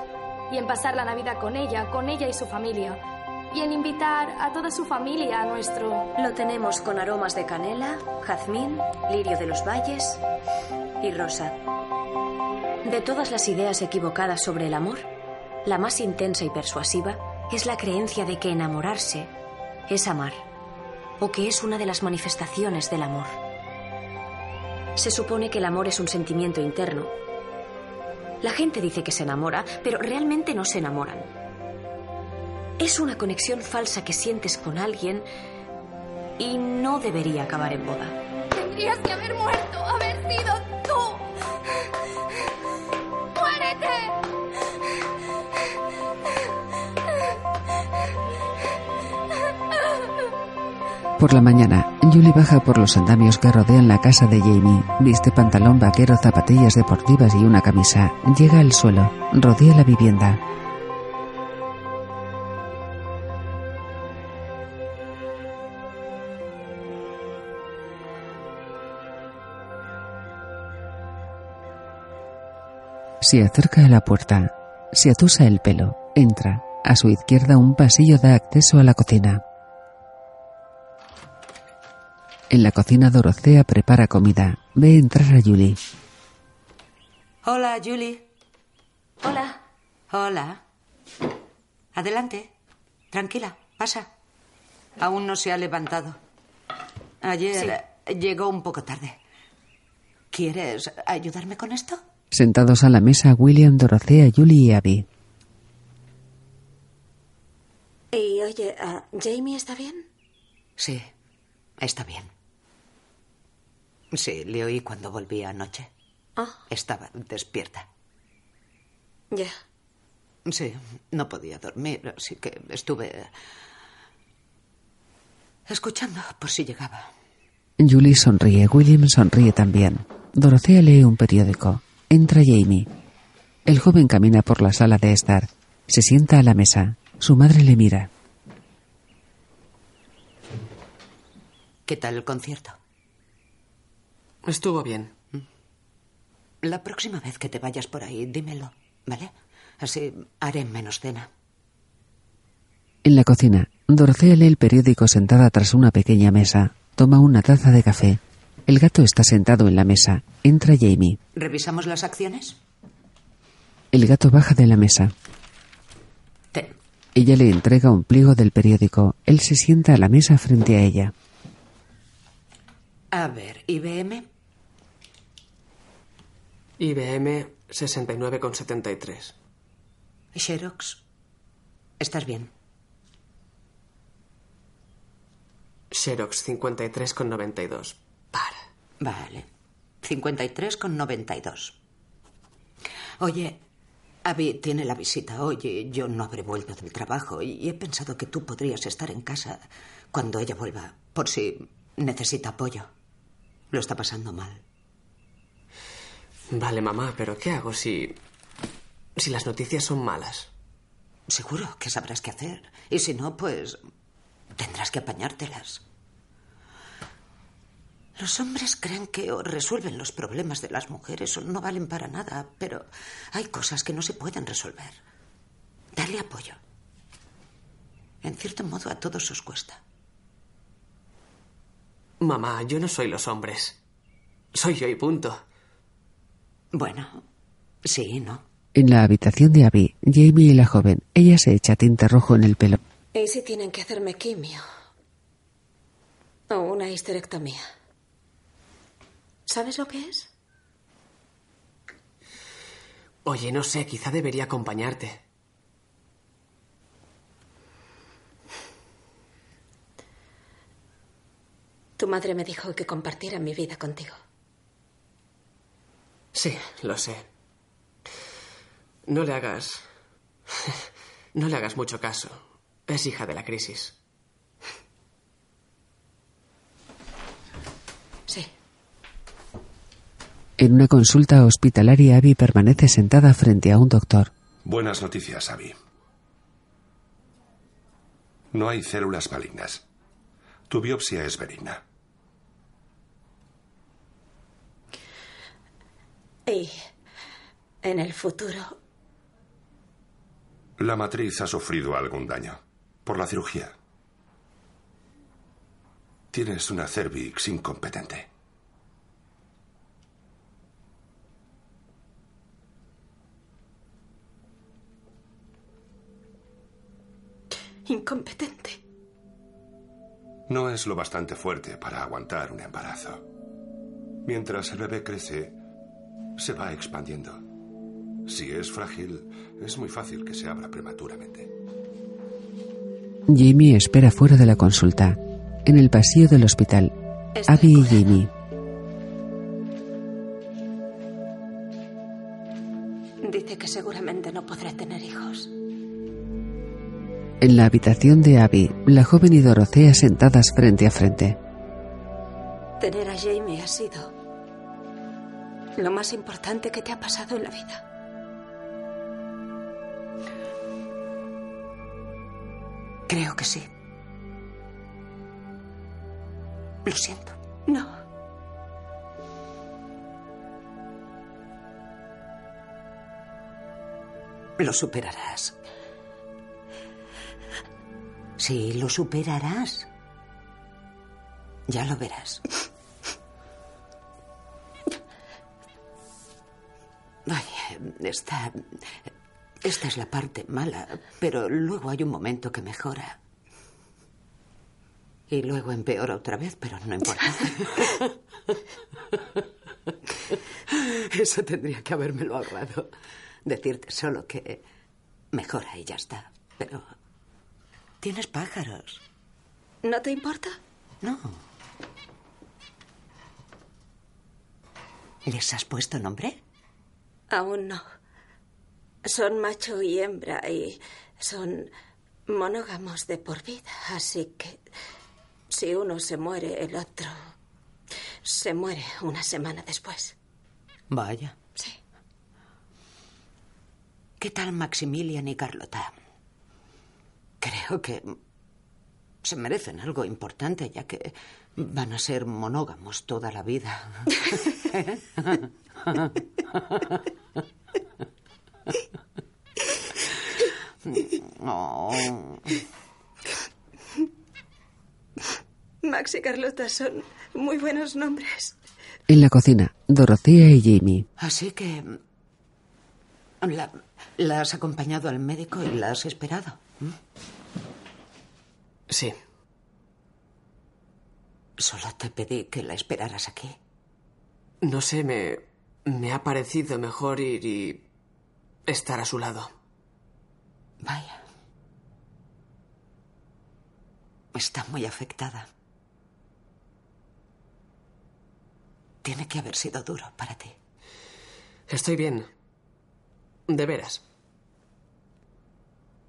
Y en pasar la Navidad con ella, con ella y su familia. Y en invitar a toda su familia a nuestro... Lo tenemos con aromas de canela, jazmín, lirio de los valles y rosa. De todas las ideas equivocadas sobre el amor, la más intensa y persuasiva es la creencia de que enamorarse es amar, o que es una de las manifestaciones del amor. Se supone que el amor es un sentimiento interno. La gente dice que se enamora, pero realmente no se enamoran. Es una conexión falsa que sientes con alguien y no debería acabar en boda. Tendrías que haber muerto, haber sido tú. ¡Muérete! Por la mañana, Julie baja por los andamios que rodean la casa de Jamie. Viste pantalón vaquero, zapatillas deportivas y una camisa. Llega al suelo. Rodea la vivienda. Se acerca a la puerta. Se atusa el pelo. Entra. A su izquierda un pasillo da acceso a la cocina. En la cocina Dorotea prepara comida. Ve entrar a Julie. Hola, Julie. Hola. Hola. Adelante. Tranquila, pasa. Aún no se ha levantado. Ayer llegó un poco tarde. ¿Quieres ayudarme con esto? Sentados a la mesa, William, Dorotea, Julie y Abby. Y oye, ¿ah, ¿Jamie está bien? Sí, está bien. Sí, le oí cuando volví anoche. Ah, Estaba despierta. ya. Sí, no podía dormir, así que estuve escuchando por si llegaba. Julie sonríe. William sonríe también. Dorotea lee un periódico. Entra Jamie. El joven camina por la sala de estar. Se sienta a la mesa. Su madre le mira. ¿Qué tal el concierto? Estuvo bien. La próxima vez que te vayas por ahí, dímelo, ¿vale? Así haré menos cena. En la cocina, Dorotea lee el periódico sentada tras una pequeña mesa. Toma una taza de café. El gato está sentado en la mesa. Entra Jamie. ¿Revisamos las acciones? El gato baja de la mesa. Ten. Ella le entrega un pliego del periódico. Él se sienta a la mesa frente a ella. A ver, IBM, IBM 69,73. Xerox. ¿Estás bien? Xerox 53,92. Vale. 53,92. Oye, Abby tiene la visita hoy y yo no habré vuelto del trabajo y he pensado que tú podrías estar en casa cuando ella vuelva, por si necesita apoyo. Lo está pasando mal. Vale, mamá, pero ¿qué hago si. si las noticias son malas? Seguro que sabrás qué hacer. Y si no, pues tendrás que apañártelas. Los hombres creen que o resuelven los problemas de las mujeres o no valen para nada, pero hay cosas que no se pueden resolver. Dale apoyo. En cierto modo a todos os cuesta. Mamá, yo no soy los hombres. Soy yo y punto. Bueno, sí, ¿no? En la habitación de Abby, Jamie y la joven, ella se echa tinte rojo en el pelo. ¿Y si tienen que hacerme quimio? O una histerectomía. ¿Sabes lo que es? Oye, no sé, quizá debería acompañarte. Tu madre me dijo que compartiera mi vida contigo. Sí, lo sé. No le hagas... No le hagas mucho caso. Es hija de la crisis. Sí. En una consulta hospitalaria, Abby permanece sentada frente a un doctor. Buenas noticias, Abby. No hay células malignas. Tu biopsia es benigna. Y en el futuro, La matriz ha sufrido algún daño por la cirugía. Tienes una cervix incompetente. Incompetente. No es lo bastante fuerte para aguantar un embarazo. Mientras el bebé crece, se va expandiendo. Si es frágil, es muy fácil que se abra prematuramente. Jamie espera fuera de la consulta. En el pasillo del hospital, Estoy Abby y Jamie. Dice que seguramente no podré tener hijos. En la habitación de Abby, la joven y Dorothea sentadas frente a frente. Tener a Jamie ha sido lo más importante que te ha pasado en la vida. Creo que sí. Lo siento. No. Lo superarás. Sí, lo superarás. Ya lo verás. Vaya, esta. Esta es la parte mala, pero luego hay un momento que mejora. Y luego empeora otra vez, pero no importa. Eso tendría que habérmelo ahorrado. Decirte solo que mejora y ya está. Pero tienes pájaros. ¿No te importa? No. ¿Les has puesto nombre? Aún no. Son macho y hembra y son monógamos de por vida, así que si uno se muere, el otro se muere una semana después. Vaya. Sí. ¿Qué tal Maximilian y Carlota? Creo que se merecen algo importante, ya que van a ser monógamos toda la vida. Oh. Max y Carlota son muy buenos nombres. En la cocina, Dorothea y Jamie. Así que... La, la has acompañado al médico y la has esperado. ¿m? Sí. Solo te pedí que la esperaras aquí. No sé, me. me ha parecido mejor ir y. estar a su lado. Vaya. Está muy afectada. Tiene que haber sido duro para ti. Estoy bien. De veras.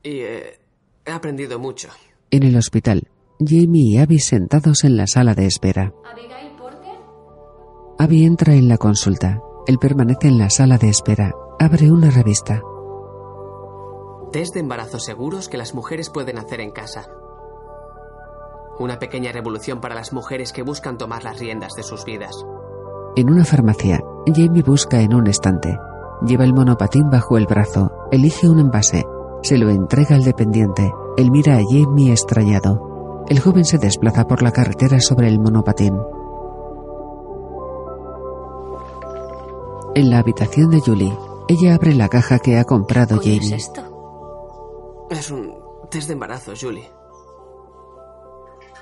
Y eh, he aprendido mucho. En el hospital, Jamie y Abby sentados en la sala de espera. ¿Abigail Porter? Abby entra en la consulta. Él permanece en la sala de espera. Abre una revista. Test de embarazo seguros que las mujeres pueden hacer en casa. Una pequeña revolución para las mujeres que buscan tomar las riendas de sus vidas. En una farmacia, Jamie busca en un estante. Lleva el monopatín bajo el brazo. Elige un envase. Se lo entrega al dependiente. Él mira a Jamie extrañado. El joven se desplaza por la carretera sobre el monopatín. En la habitación de Julie, ella abre la caja que ha comprado ¿Qué es Jamie. esto? Es un test de embarazo, Julie.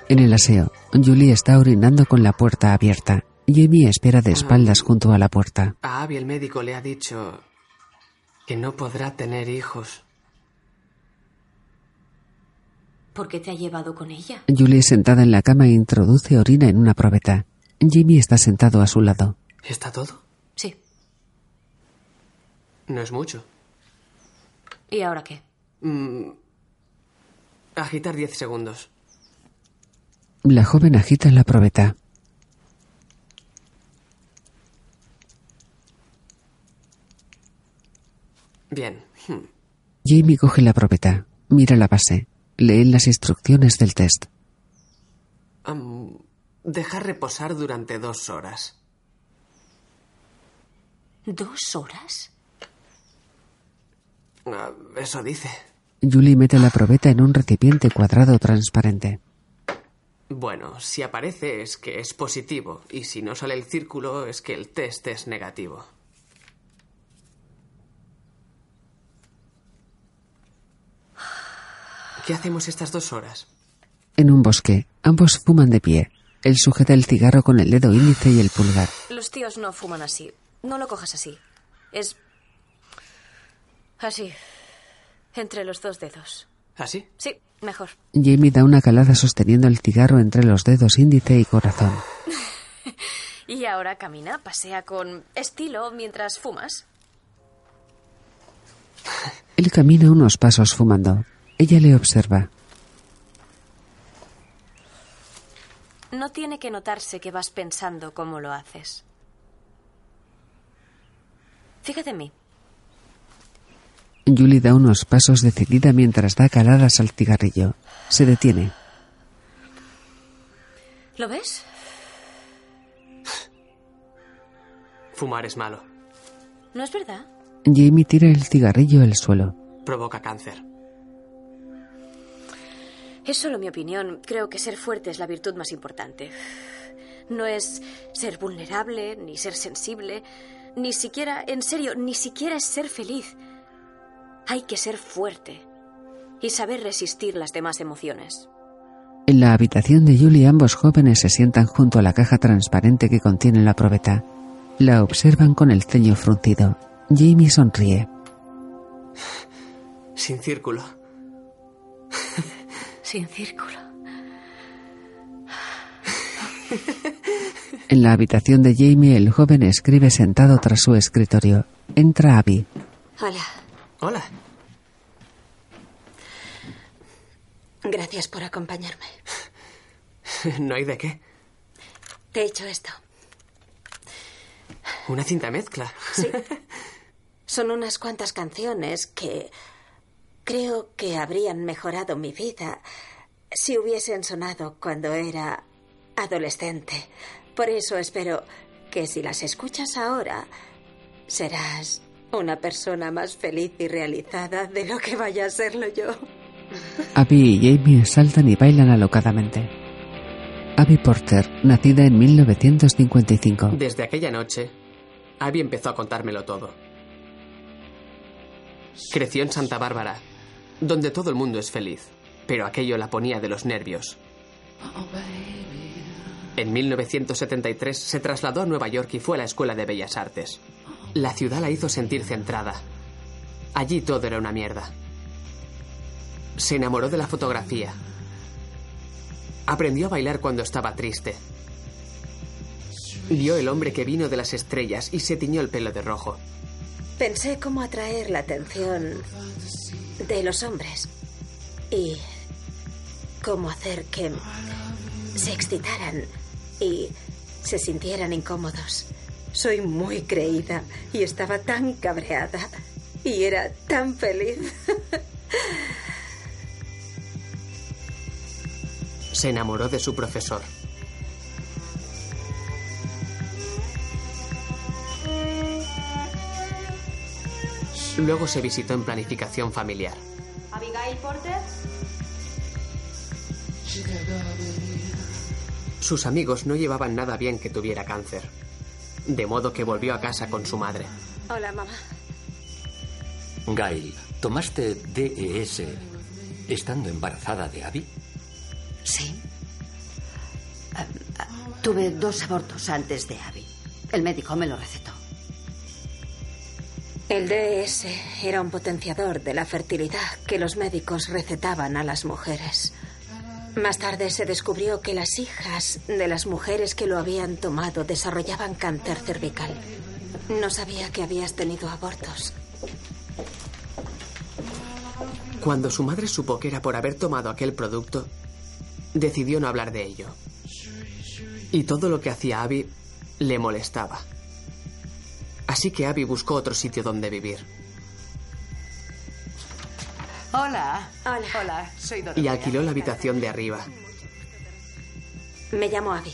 En el aseo, Julie está orinando con la puerta abierta. Jamie espera de espaldas junto a la puerta. A Abby el médico le ha dicho que no podrá tener hijos. ¿Por qué te ha llevado con ella? Julie sentada en la cama introduce orina en una probeta. Jamie está sentado a su lado. ¿Está todo? Sí. No es mucho. ¿Y ahora qué? Mm, agitar 10 segundos. La joven agita la probeta. Bien. Hmm. Jamie coge la probeta, mira la base, lee las instrucciones del test. Am, dejar reposar durante dos horas. ¿Dos horas? Ah, eso dice. Julie mete la probeta en un recipiente cuadrado transparente. Bueno, si aparece es que es positivo y si no sale el círculo es que el test es negativo. ¿Qué hacemos estas dos horas? En un bosque, ambos fuman de pie. Él sujeta el cigarro con el dedo índice y el pulgar. Los tíos no fuman así. No lo cojas así. Es... Así. Entre los dos dedos. ¿Así? Sí, mejor. Jamie da una calada sosteniendo el cigarro entre los dedos índice y corazón. Y ahora camina, pasea con estilo mientras fumas. Él camina unos pasos fumando. Ella le observa. No tiene que notarse que vas pensando cómo lo haces. Fíjate en mí. Julie da unos pasos decidida mientras da caladas al cigarrillo. Se detiene. ¿Lo ves? Fumar es malo. ¿No es verdad? Jamie tira el cigarrillo al suelo. Provoca cáncer. Es solo mi opinión. Creo que ser fuerte es la virtud más importante. No es ser vulnerable, ni ser sensible, ni siquiera, en serio, ni siquiera es ser feliz. Hay que ser fuerte y saber resistir las demás emociones. En la habitación de Julie ambos jóvenes se sientan junto a la caja transparente que contiene la probeta. La observan con el ceño fruncido. Jamie sonríe. Sin círculo. Sin círculo. En la habitación de Jamie el joven escribe sentado tras su escritorio. Entra Abby. Hola. Hola. Gracias por acompañarme. No hay de qué. Te he hecho esto. Una cinta mezcla. Sí. Son unas cuantas canciones que creo que habrían mejorado mi vida si hubiesen sonado cuando era adolescente. Por eso espero que si las escuchas ahora, serás una persona más feliz y realizada de lo que vaya a serlo yo. Abby y Jamie saltan y bailan alocadamente. Abby Porter, nacida en 1955. Desde aquella noche, Abby empezó a contármelo todo. Creció en Santa Bárbara, donde todo el mundo es feliz, pero aquello la ponía de los nervios. En 1973 se trasladó a Nueva York y fue a la Escuela de Bellas Artes. La ciudad la hizo sentir centrada. Allí todo era una mierda. Se enamoró de la fotografía. Aprendió a bailar cuando estaba triste. Vio el hombre que vino de las estrellas y se tiñó el pelo de rojo. Pensé cómo atraer la atención de los hombres y cómo hacer que se excitaran y se sintieran incómodos. Soy muy creída y estaba tan cabreada y era tan feliz. Se enamoró de su profesor. Luego se visitó en planificación familiar. Abigail Porter. Sus amigos no llevaban nada bien que tuviera cáncer. De modo que volvió a casa con su madre. Hola, mamá. Gail, ¿tomaste DES estando embarazada de Abby? Sí. Ah, tuve dos abortos antes de Abby. El médico me lo recetó. El DS era un potenciador de la fertilidad que los médicos recetaban a las mujeres. Más tarde se descubrió que las hijas de las mujeres que lo habían tomado desarrollaban cáncer cervical. No sabía que habías tenido abortos. Cuando su madre supo que era por haber tomado aquel producto, decidió no hablar de ello. Y todo lo que hacía Abby le molestaba. Así que Abby buscó otro sitio donde vivir. Hola. Hola. Hola, soy Dorotea. Y alquiló la habitación de arriba. Me llamo Abby.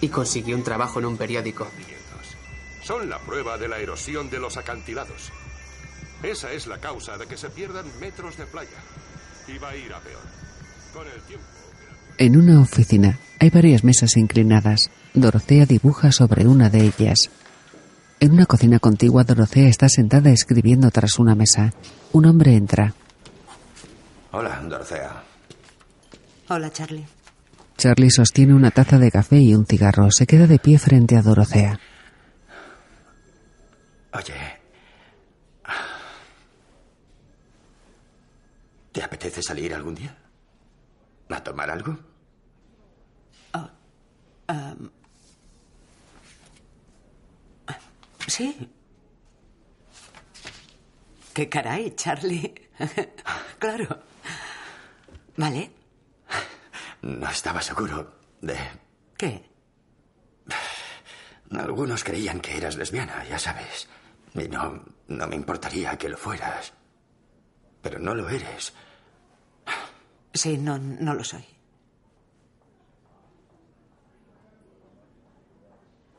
Y consiguió un trabajo en un periódico. Son la prueba de la erosión de los acantilados. Esa es la causa de que se pierdan metros de playa. Y va a ir a peor. Con el tiempo. En una oficina hay varias mesas inclinadas. Dorotea dibuja sobre una de ellas. En una cocina contigua, Dorotea está sentada escribiendo tras una mesa. Un hombre entra. Hola, Dorotea. Hola, Charlie. Charlie sostiene una taza de café y un cigarro. Se queda de pie frente a Dorotea. Oye. ¿Te apetece salir algún día? ¿A tomar algo? Am, sí. ¿Qué caray, Charlie? claro. ¿Vale? No estaba seguro de... ¿Qué? Algunos creían que eras lesbiana, ya sabes. Y no, no me importaría que lo fueras. Pero no lo eres. Sí, no, no lo soy.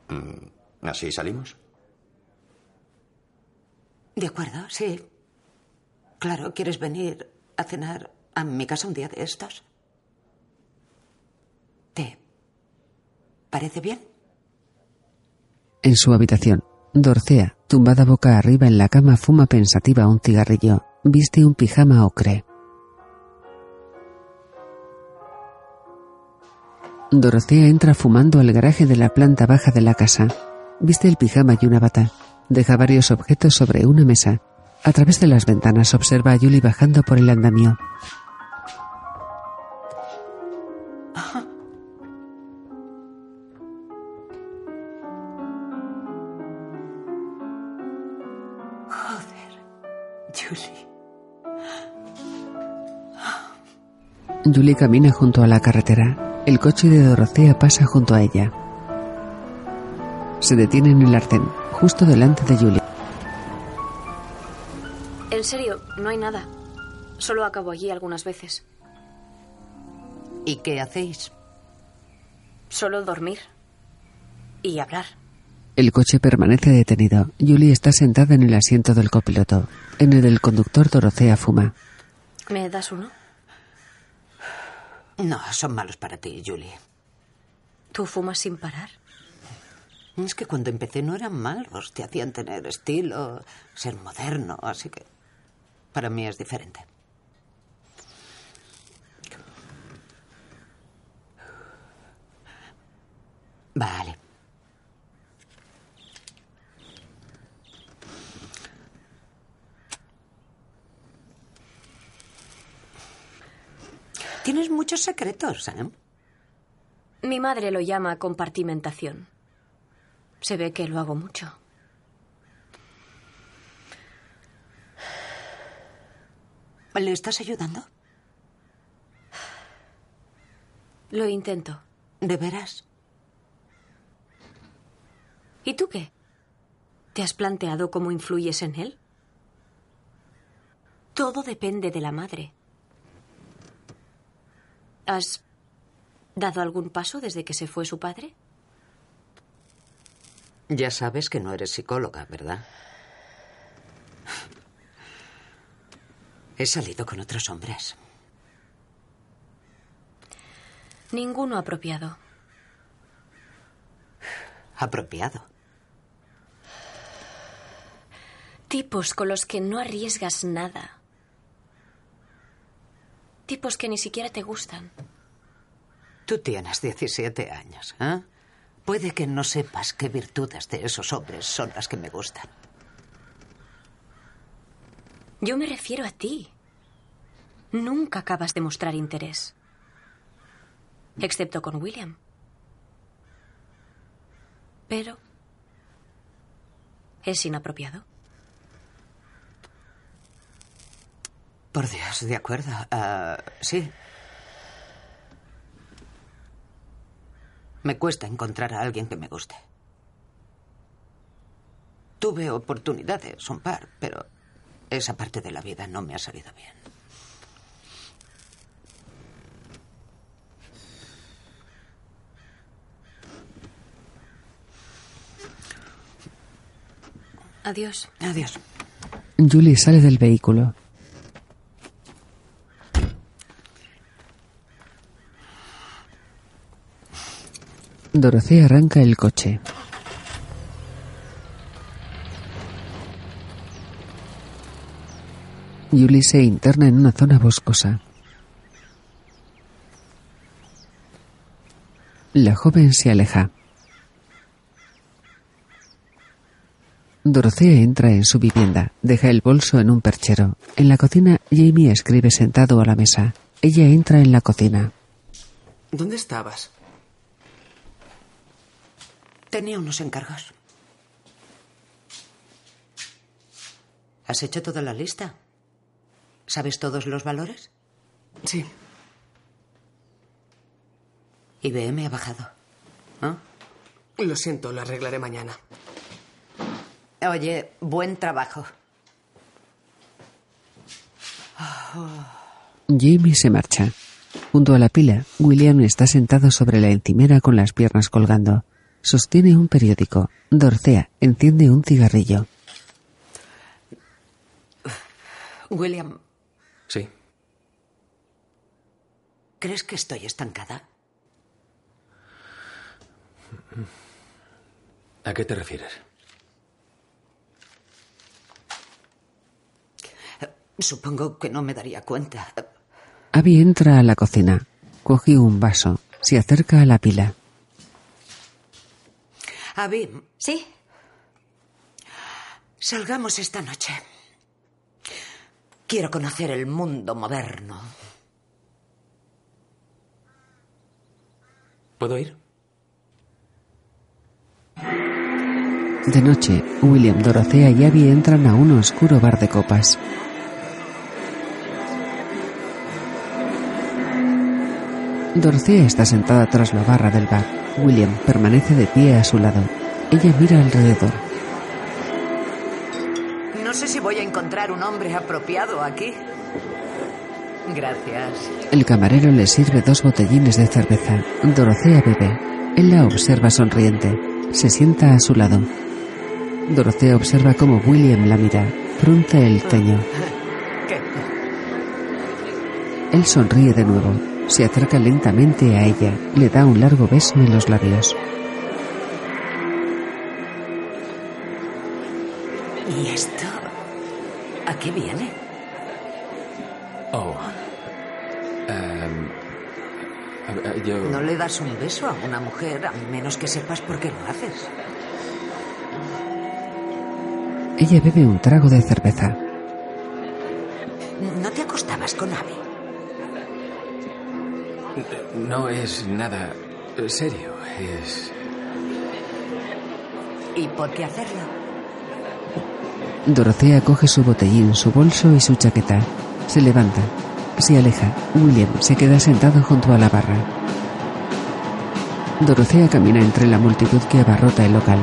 Mm, ¿Así salimos? De acuerdo, sí. Claro, ¿quieres venir a cenar a mi casa un día de estos? ¿Te parece bien? En su habitación, Dorcea, tumbada boca arriba en la cama, fuma pensativa un cigarrillo. Viste un pijama ocre. Dorotea entra fumando al garaje de la planta baja de la casa. Viste el pijama y una bata. Deja varios objetos sobre una mesa. A través de las ventanas observa a Julie bajando por el andamio. Julie. Julie camina junto a la carretera. El coche de Dorotea pasa junto a ella. Se detiene en el arcén, justo delante de Julie. En serio, no hay nada. Solo acabo allí algunas veces. ¿Y qué hacéis? Solo dormir. Y hablar. El coche permanece detenido. Julie está sentada en el asiento del copiloto. En el del conductor, Dorotea fuma. ¿Me das uno? No, son malos para ti, Julie. ¿Tú fumas sin parar? Es que cuando empecé no eran malos, te hacían tener estilo, ser moderno, así que para mí es diferente. Vale. Tienes muchos secretos, ¿eh? Mi madre lo llama compartimentación. Se ve que lo hago mucho. ¿Le estás ayudando? Lo intento. ¿De veras? ¿Y tú qué? ¿Te has planteado cómo influyes en él? Todo depende de la madre. ¿Has dado algún paso desde que se fue su padre? Ya sabes que no eres psicóloga, ¿verdad? He salido con otros hombres. Ninguno apropiado. Apropiado. Tipos con los que no arriesgas nada. Tipos que ni siquiera te gustan. Tú tienes 17 años, ¿eh? Puede que no sepas qué virtudes de esos hombres son las que me gustan. Yo me refiero a ti. Nunca acabas de mostrar interés. Excepto con William. Pero... ¿Es inapropiado? Por Dios, de acuerdo. Ah, sí. Me cuesta encontrar a alguien que me guste. Tuve oportunidades, un par, pero esa parte de la vida no me ha salido bien. Adiós. Adiós. Julie sale del vehículo. Dorothy arranca el coche. Julie se interna en una zona boscosa. La joven se aleja. Dorothea entra en su vivienda, deja el bolso en un perchero. En la cocina, Jamie escribe sentado a la mesa. Ella entra en la cocina. ¿Dónde estabas? Tenía unos encargos. ¿Has hecho toda la lista? ¿Sabes todos los valores? Sí. IBM ha bajado. ¿Ah? Lo siento, lo arreglaré mañana. Oye, buen trabajo. Jamie se marcha. Junto a la pila, William está sentado sobre la encimera con las piernas colgando. Sostiene un periódico. Dorcea enciende un cigarrillo. William, Sí. ¿crees que estoy estancada? ¿A qué te refieres? Supongo que no me daría cuenta. Abby entra a la cocina. Coge un vaso. Se acerca a la pila. Abby, Sí, salgamos esta noche. Quiero conocer el mundo moderno. ¿Puedo ir? De noche, William, Dorothea y Abby entran a un oscuro bar de copas. Dorothea está sentada tras la barra del bar. William permanece de pie a su lado. Ella mira alrededor. No sé si voy a encontrar un hombre apropiado aquí. Gracias. El camarero le sirve dos botellines de cerveza. Dorothea bebe. Él la observa sonriente. Se sienta a su lado. Dorothea observa cómo William la mira. Frunce el ceño. Él sonríe de nuevo. Se acerca lentamente a ella. Le da un largo beso en los labios. ¿Y esto? ¿A qué viene? Oh. Em, yo. No le das un beso a una mujer a menos que sepas por qué lo haces. Ella bebe un trago de cerveza. ¿No te acostabas con Abby? No es nada serio. Es. ¿Y por qué hacerlo? Dorothea coge su botellín, su bolso y su chaqueta. Se levanta. Se aleja. William se queda sentado junto a la barra. Dorothea camina entre la multitud que abarrota el local.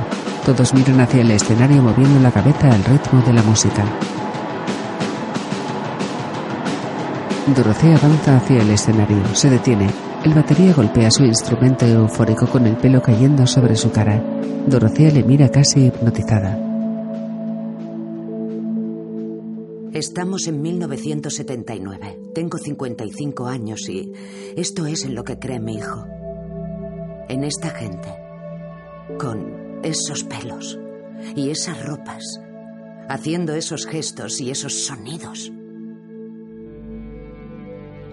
Todos miran hacia el escenario moviendo la cabeza al ritmo de la música. Dorothea avanza hacia el escenario. Se detiene. El batería golpea su instrumento eufórico con el pelo cayendo sobre su cara. Dorothea le mira casi hipnotizada. Estamos en 1979. Tengo 55 años y esto es en lo que cree mi hijo. En esta gente. Con esos pelos y esas ropas. Haciendo esos gestos y esos sonidos.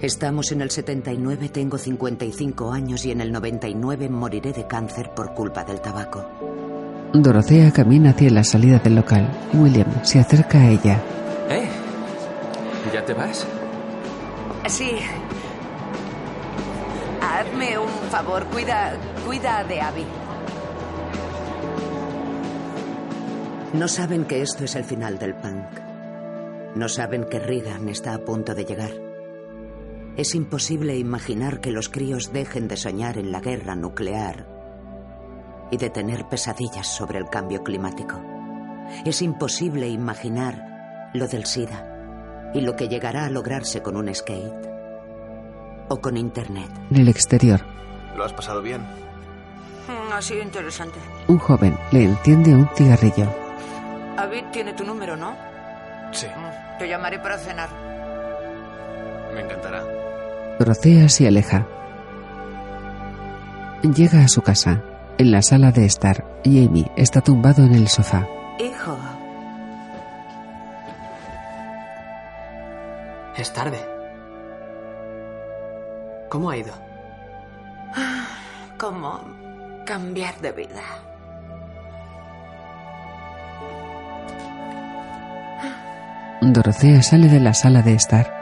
Estamos en el 79, tengo 55 años y en el 99 moriré de cáncer por culpa del tabaco. Dorotea camina hacia la salida del local. William se acerca a ella. ¿Eh? ¿Ya te vas? Sí. Hazme un favor, cuida, cuida de Abby. No saben que esto es el final del punk. No saben que Reagan está a punto de llegar. Es imposible imaginar que los críos dejen de soñar en la guerra nuclear y de tener pesadillas sobre el cambio climático. Es imposible imaginar lo del SIDA y lo que llegará a lograrse con un skate o con Internet. En el exterior, ¿Lo has pasado bien? Mm, Ha sido interesante. un joven le enciende un cigarrillo. David tiene tu número, ¿no? Sí. Te llamaré para cenar. Me encantará. Dorotea se aleja. Llega a su casa. En la sala de estar, Jamie está tumbado en el sofá. Hijo, Es tarde. ¿Cómo ha ido? ¿cómo cambiar de vida? Dorotea sale de la sala de estar.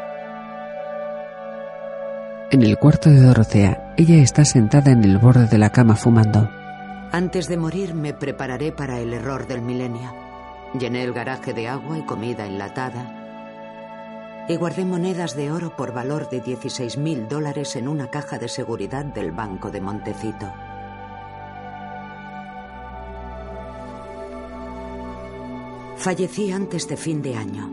En el cuarto de Dorotea, ella está sentada en el borde de la cama fumando. Antes de morir me prepararé para el error del milenio. Llené el garaje de agua y comida enlatada. Y guardé monedas de oro por valor de 16 mil dólares en una caja de seguridad del Banco de Montecito. Fallecí antes de fin de año,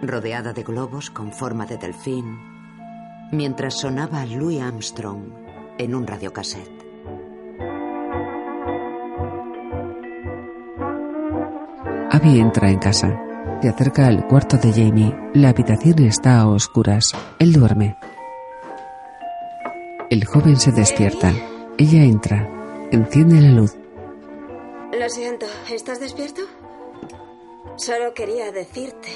rodeada de globos con forma de delfín, mientras sonaba Louis Armstrong en un radiocassette. Abby entra en casa. Se acerca al cuarto de Jamie. La habitación está a oscuras. Él duerme. El joven se despierta. Ella entra. Enciende la luz. Lo siento, ¿estás despierto? Solo quería decirte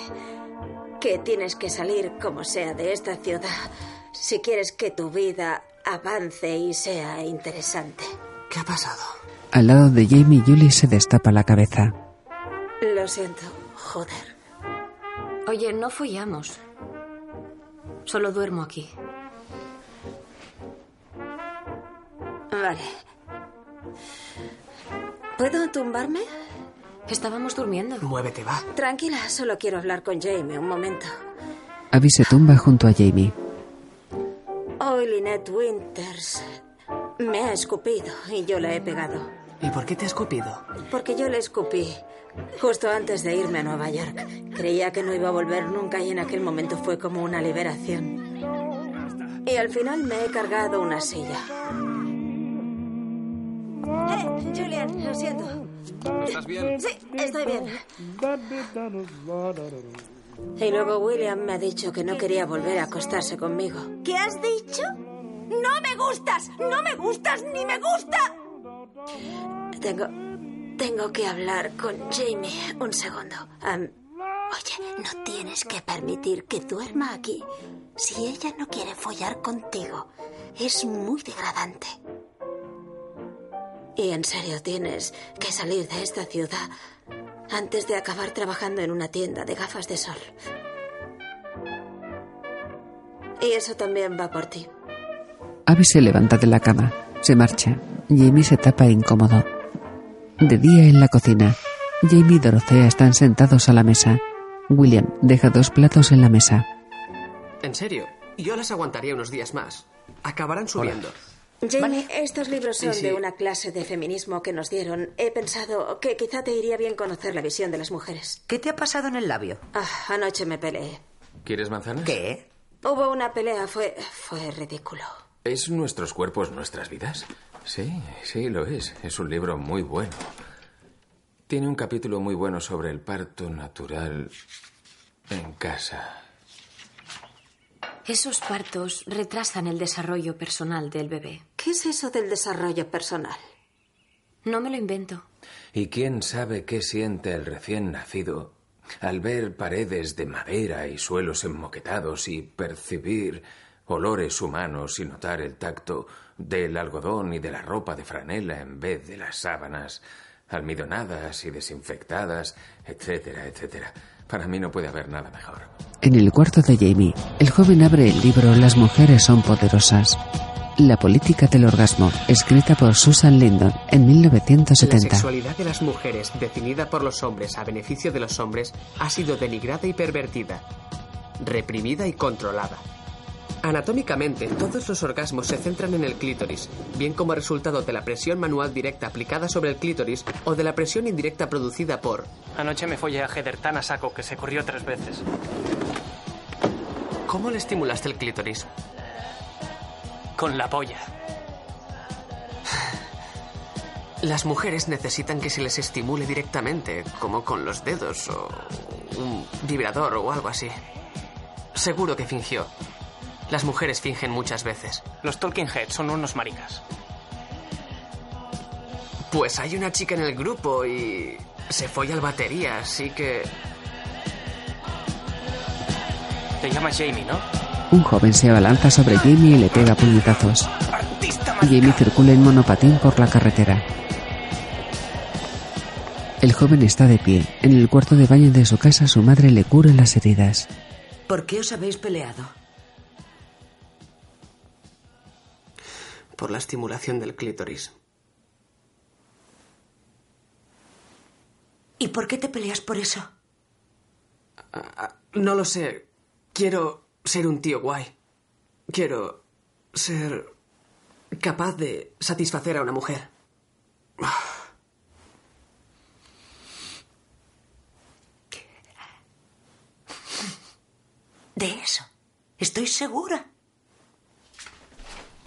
que tienes que salir como sea de esta ciudad si quieres que tu vida avance y sea interesante. ¿Qué ha pasado? Al lado de Jamie, Julie se destapa la cabeza. Lo siento, joder. Oye, no follamos. Solo duermo aquí. Vale. ¿Puedo tumbarme? Estábamos durmiendo. Muévete, va. Tranquila, solo quiero hablar con Jamie un momento. Abby se tumba junto a Jamie. Hoy Lynette Winters me ha escupido y yo la he pegado. ¿Y por qué te ha escupido? Porque yo le escupí justo antes de irme a Nueva York. Creía que no iba a volver nunca y en aquel momento fue como una liberación. Y al final me he cargado una silla. Eh, Julian, lo siento. ¿Estás bien? Sí, estoy bien. Y luego William me ha dicho que no quería volver a acostarse conmigo. ¿Qué has dicho? ¡No me gustas! ¡No me gustas ni me gusta! Tengo. Tengo que hablar con Jamie. Un segundo. Oye, no tienes que permitir que duerma aquí. Si ella no quiere follar contigo, es muy degradante. Y en serio, tienes que salir de esta ciudad antes de acabar trabajando en una tienda de gafas de sol. Y eso también va por ti. Abby se levanta de la cama. Se marcha. Jamie se tapa incómodo. De día en la cocina. Jamie y Dorothea están sentados a la mesa. William deja dos platos en la mesa. En serio, yo las aguantaría unos días más. Acabarán subiendo. Jamie, estos libros son de una clase de feminismo que nos dieron. He pensado que quizá te iría bien conocer la visión de las mujeres. ¿Qué te ha pasado en el labio? Ah, anoche me peleé. ¿Quieres manzanas? ¿Qué? Hubo una pelea, fue, fue ridículo. ¿Es Nuestros cuerpos, nuestras vidas? Sí, sí, lo es. Es un libro muy bueno. Tiene un capítulo muy bueno sobre el parto natural en casa. Esos partos retrasan el desarrollo personal del bebé. ¿Qué es eso del desarrollo personal? No me lo invento. ¿Y quién sabe qué siente el recién nacido al ver paredes de madera y suelos enmoquetados y percibir olores humanos y notar el tacto del algodón y de la ropa de franela en vez de las sábanas, almidonadas y desinfectadas, etcétera, etcétera? Para mí no puede haber nada mejor. En el cuarto de Jamie, el joven abre el libro Las mujeres son poderosas. La política del orgasmo, escrita por Susan Lindon en La 1970. sexualidad de las mujeres, definida por los hombres a beneficio de los hombres, ha sido denigrada y pervertida, reprimida y controlada. Anatómicamente, todos los orgasmos se centran en el clítoris, bien como resultado de la presión manual directa aplicada sobre el clítoris o de la presión indirecta producida por... Anoche me follé a Heather tan a saco que se corrió tres veces. ¿Cómo le estimulaste el clítoris? Con la polla. Las mujeres necesitan que se les estimule directamente, como con los dedos o un vibrador o algo así. Seguro que fingió. Las mujeres fingen muchas veces. Los Talking Heads son unos maricas. Pues hay una chica en el grupo y se folla al batería, así que... Te llamas Jamie, ¿no? Un joven se abalanza sobre Jamie y le pega puñetazos. Jamie circula en monopatín por la carretera. El joven está de pie. En el cuarto de baño de su casa su madre le cura las heridas. ¿Por qué os habéis peleado? Por la estimulación del clítoris. ¿Y por qué te peleas por eso? Ah, No lo sé. Quiero ser un tío guay. Quiero ser capaz de satisfacer a una mujer. De eso. Estoy segura.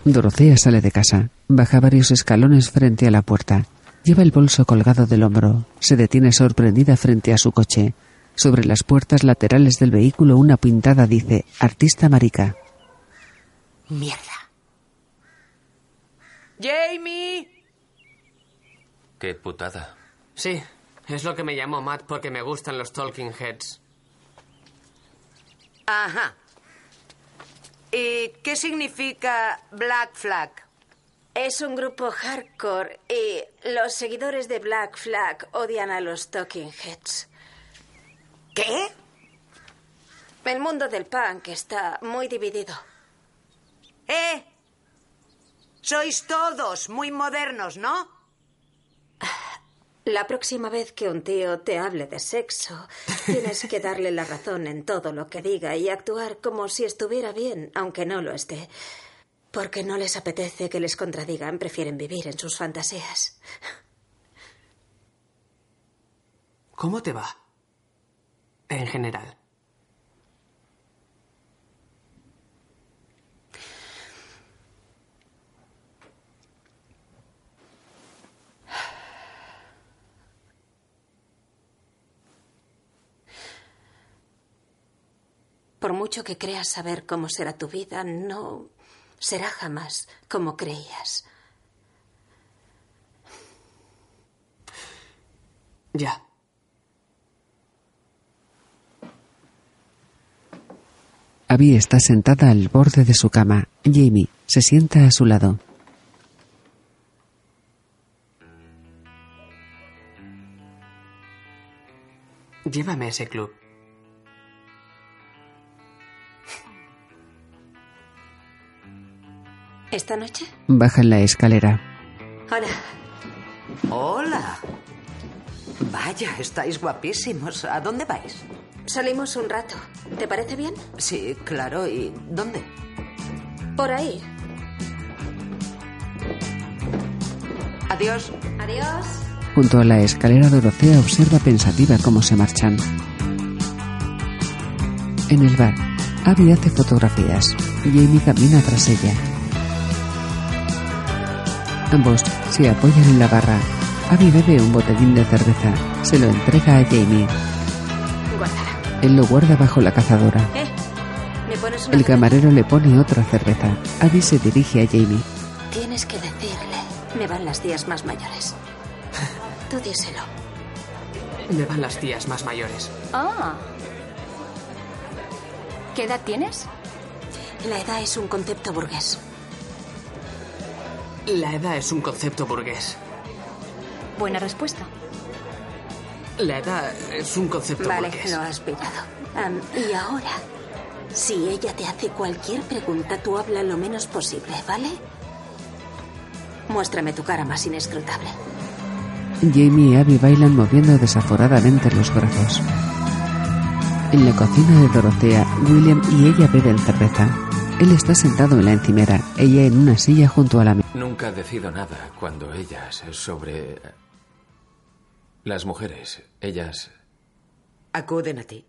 Dorotea sale de casa. Baja varios escalones frente a la puerta. Lleva el bolso colgado del hombro. Se detiene sorprendida frente a su coche. Sobre las puertas laterales del vehículo una pintada dice Artista Marica. Mierda. ¡Jamie! Qué putada. Sí, es lo que me llamó Matt porque me gustan los Talking Heads. Ajá. ¿Y qué significa Black Flag? Es un grupo hardcore y los seguidores de Black Flag odian a los Talking Heads. ¿Qué? El mundo del punk está muy dividido. ¡Eh! Sois todos muy modernos, ¿no? La próxima vez que un tío te hable de sexo, tienes que darle la razón en todo lo que diga y actuar como si estuviera bien, aunque no lo esté. Porque no les apetece que les contradigan, prefieren vivir en sus fantasías. ¿Cómo te va? En general. Por mucho que creas saber cómo será tu vida, no será jamás como creías. Ya. Abby está sentada al borde de su cama. Jamie se sienta a su lado. Llévame a ese club. ¿Esta noche? Bajan la escalera. Hola. Hola. Vaya, estáis guapísimos. ¿A dónde vais? Salimos un rato. ¿Te parece bien? Sí, claro. ¿Y dónde? Por ahí. Adiós. Adiós. Junto a la escalera Dorotea observa pensativa cómo se marchan. En el bar, Abby hace fotografías. Jamie camina tras ella. Ambos se apoyan en la barra. Abby bebe un botellín de cerveza. Se lo entrega a Jamie. Guárdala. Él lo guarda bajo la cazadora. ¿Eh? ¿Me pones una El camarero le pone otra cerveza. Abby se dirige a Jamie. Tienes que decirle. Me van las días más mayores. Tú díselo. Me van las tías más mayores. Ah. ¿Qué edad tienes? La edad es un concepto burgués. La edad es un concepto burgués. Buena respuesta. La edad es un concepto Vale, burgués. lo has pillado. Y ahora, si ella te hace cualquier pregunta, tú habla lo menos posible, ¿vale? Muéstrame tu cara más inescrutable. Jamie y Abby bailan moviendo desaforadamente los brazos. En la cocina de Dorotea, William y ella beben cerveza. Él está sentado en la encimera, ella en una silla junto a la mesa. Nunca decido nada cuando ellas sobre las mujeres, ellas Acuden a ti.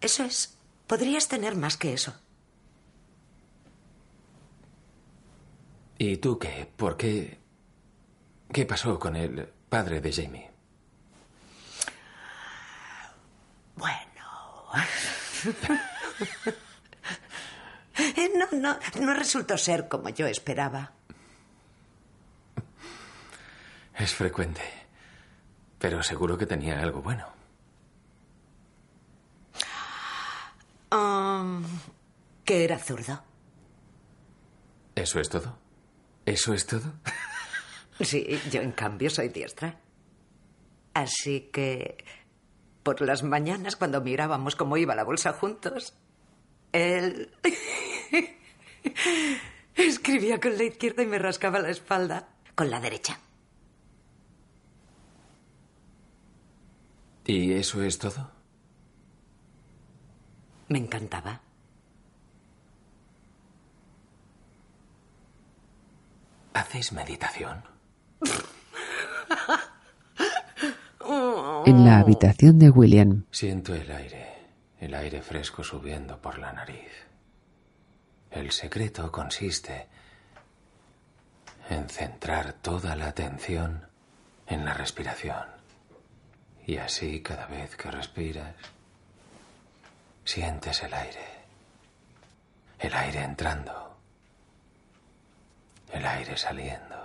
Eso es. Podrías tener más que eso. ¿Y tú qué? ¿Por qué? ¿Qué pasó con el padre de Jamie? Eh, No, no, no resultó ser como yo esperaba. Es frecuente. Pero seguro que tenía algo bueno. Um, que era zurdo. ¿Eso es todo? ¿Eso es todo? Sí, yo en cambio soy diestra. Así que por las mañanas cuando mirábamos cómo iba la bolsa juntos, él escribía con la izquierda y me rascaba la espalda con la derecha. ¿Y eso es todo? Me encantaba. ¿Hacéis meditación? En la habitación de William, Siento el aire, el aire fresco subiendo por la nariz. El secreto consiste en centrar toda la atención en la respiración. Y así cada vez que respiras, sientes el aire. El aire entrando. El aire saliendo.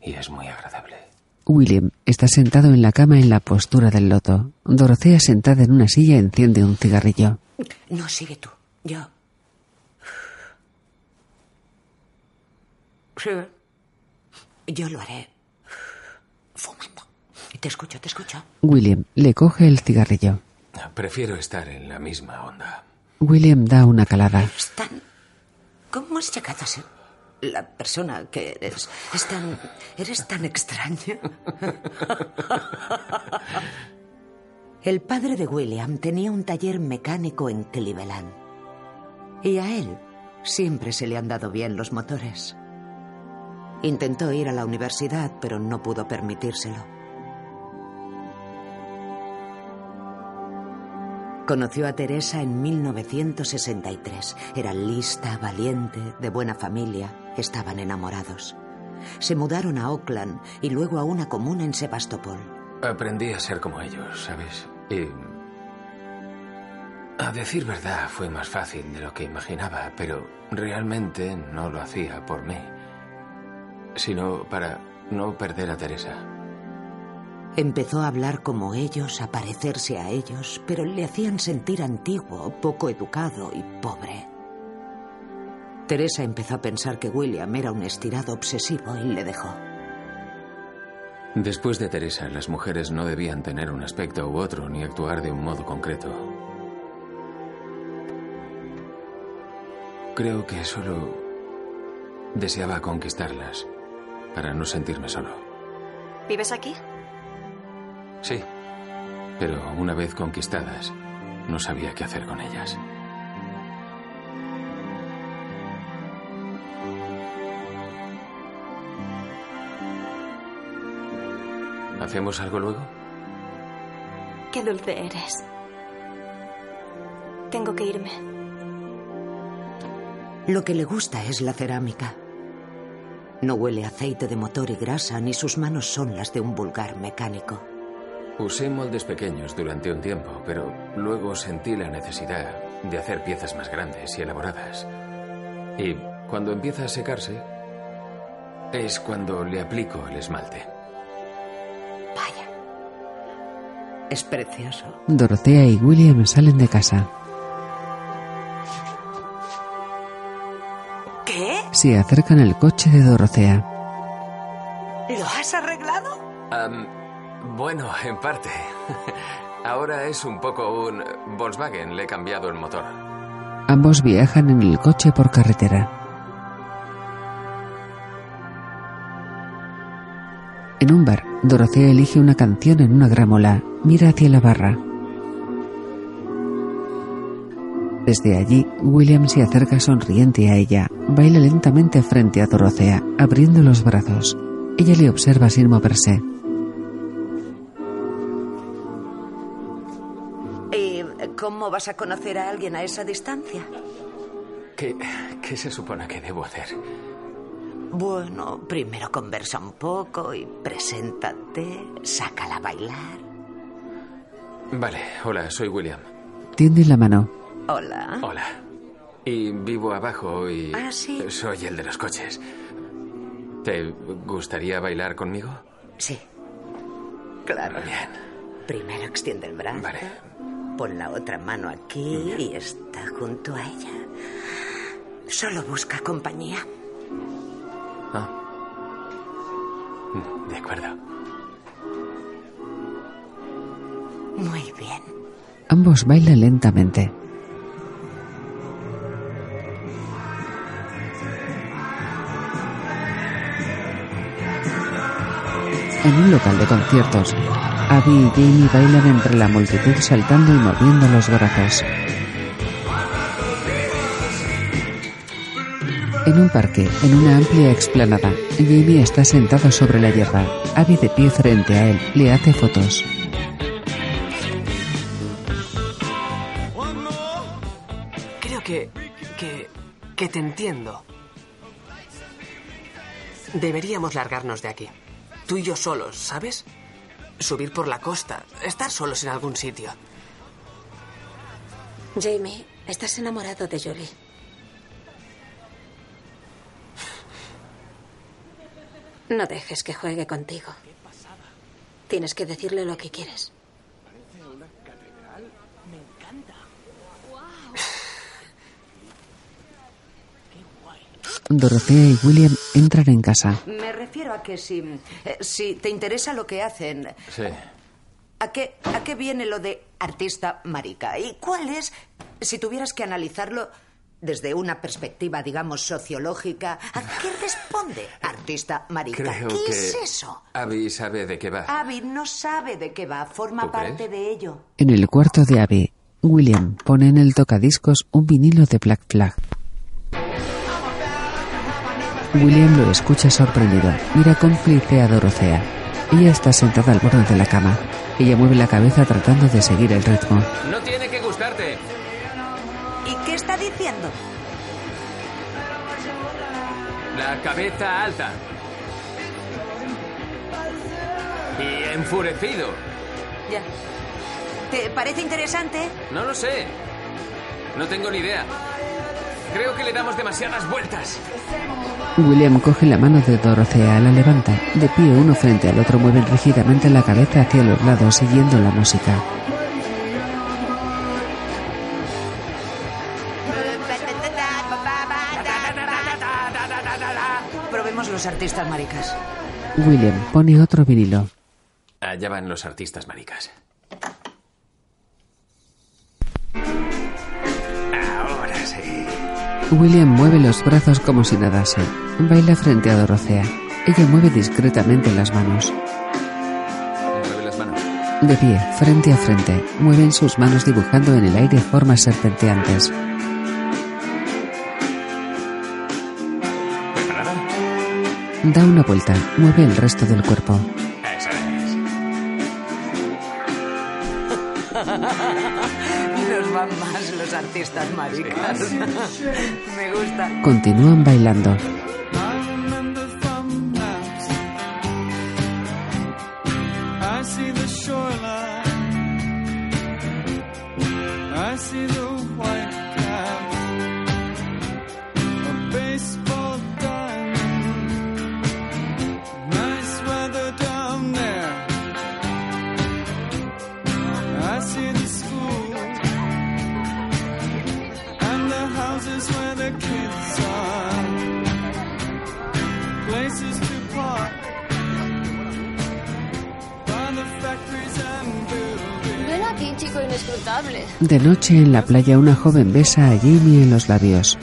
Y es muy agradable. William está sentado en la cama en la postura del loto. Dorotea sentada en una silla enciende un cigarrillo. No, sigue tú. Yo. Sí. Yo lo haré. Fumando. Te escucho, te escucho. William le coge el cigarrillo. Prefiero estar en la misma onda. William da una calada. Es tan... ¿Cómo has llegado a ser la persona que eres? Es tan... Eres tan extraño. El padre de William tenía un taller mecánico en Cleveland. Y a él siempre se le han dado bien los motores. Intentó ir a la universidad, pero no pudo permitírselo. Conoció a Teresa en 1963. Era lista, valiente, de buena familia. Estaban enamorados. Se mudaron a Oakland y luego a una comuna en Sebastopol. Aprendí a ser como ellos, ¿sabes? Y... A decir verdad, fue más fácil de lo que imaginaba, pero realmente no lo hacía por mí, sino para no perder a Teresa. Empezó a hablar como ellos, a parecerse a ellos, pero le hacían sentir antiguo, poco educado y pobre. Teresa empezó a pensar que William era un estirado obsesivo y le dejó. Después de Teresa, las mujeres no debían tener un aspecto u otro ni actuar de un modo concreto. Creo que solo deseaba conquistarlas para no sentirme solo. ¿Vives aquí? Sí, pero una vez conquistadas, no sabía qué hacer con ellas. ¿Hacemos algo luego? Qué dulce eres. Tengo que irme. Lo que le gusta es la cerámica. No huele aceite de motor y grasa, ni sus manos son las de un vulgar mecánico. Usé moldes pequeños durante un tiempo, pero luego sentí la necesidad de hacer piezas más grandes y elaboradas. Y cuando empieza a secarse, es cuando le aplico el esmalte. Es precioso. Dorotea y William salen de casa. Acercan al coche de Dorotea. ¿Lo has arreglado? Bueno, en parte. Ahora es un poco un Volkswagen. Le he cambiado el motor. Ambos viajan en el coche por carretera. En un bar, Dorotea elige una canción en una gramola. Mira hacia la barra. Desde allí, William se acerca sonriente a ella. Baila lentamente frente a Dorotea, abriendo los brazos. Ella le observa sin moverse. ¿Y cómo vas a conocer a alguien a esa distancia? ¿Qué, qué se supone que debo hacer? Bueno, primero conversa un poco y preséntate, sácala a bailar. Vale, hola, soy William. Tiende la mano. Hola. Hola. Y vivo abajo y Ah, sí. soy el de los coches. ¿Te gustaría bailar conmigo? Sí. Claro. Bien. Primero extiende el brazo. Vale. Pon la otra mano aquí y está junto a ella. Solo busca compañía. Ah. De acuerdo. Muy bien. Ambos bailan lentamente. En un local de conciertos, Abby y Jamie bailan entre la multitud saltando y moviendo los brazos. En un parque, en una amplia explanada, Jamie está sentado sobre la hierba. Abby de pie frente a él, le hace fotos. Creo que, que, que te entiendo. Deberíamos largarnos de aquí. Tú y yo solos, ¿sabes? Subir por la costa, estar solos en algún sitio. Jamie, estás enamorado de Julie. No dejes que juegue contigo. Tienes que decirle lo que quieres. Dorotea y William entran en casa. Me refiero a que si, eh, si te interesa lo que hacen, Sí. ¿a qué, ¿a qué viene lo de artista marica? ¿Y cuál es, si tuvieras que analizarlo desde una perspectiva, digamos, sociológica, ¿a qué responde artista marica? Creo ¿Qué que es eso? Abby sabe de qué va. Abby no sabe de qué va, forma ¿Tú crees? parte de ello. En el cuarto de Abby, William pone en el tocadiscos un vinilo de Black Flag. William lo escucha sorprendido. Mira cómplice a Dorotea. Ella está sentada al borde de la cama. Ella mueve la cabeza tratando de seguir el ritmo. No tiene que gustarte. ¿Y qué está diciendo? La cabeza alta. Y enfurecido. Ya. ¿Te parece interesante? No lo sé. No tengo ni idea. Creo que le damos demasiadas vueltas. William coge la mano de Dorotea, la levanta. De pie uno frente al otro mueven rígidamente la cabeza hacia los lados siguiendo la música. Probemos los artistas maricas. William pone otro vinilo. Allá van los artistas maricas. William mueve los brazos como si nadase. Baila frente a Dorotea. Ella mueve discretamente las manos. Mueve las manos. De pie, frente a frente, mueven sus manos dibujando en el aire formas serpenteantes. ¿Preparada? Da una vuelta, mueve el resto del cuerpo. Artistas maricas. Me gusta. Continúan bailando. De noche en la playa una joven besa a Jamie en los labios.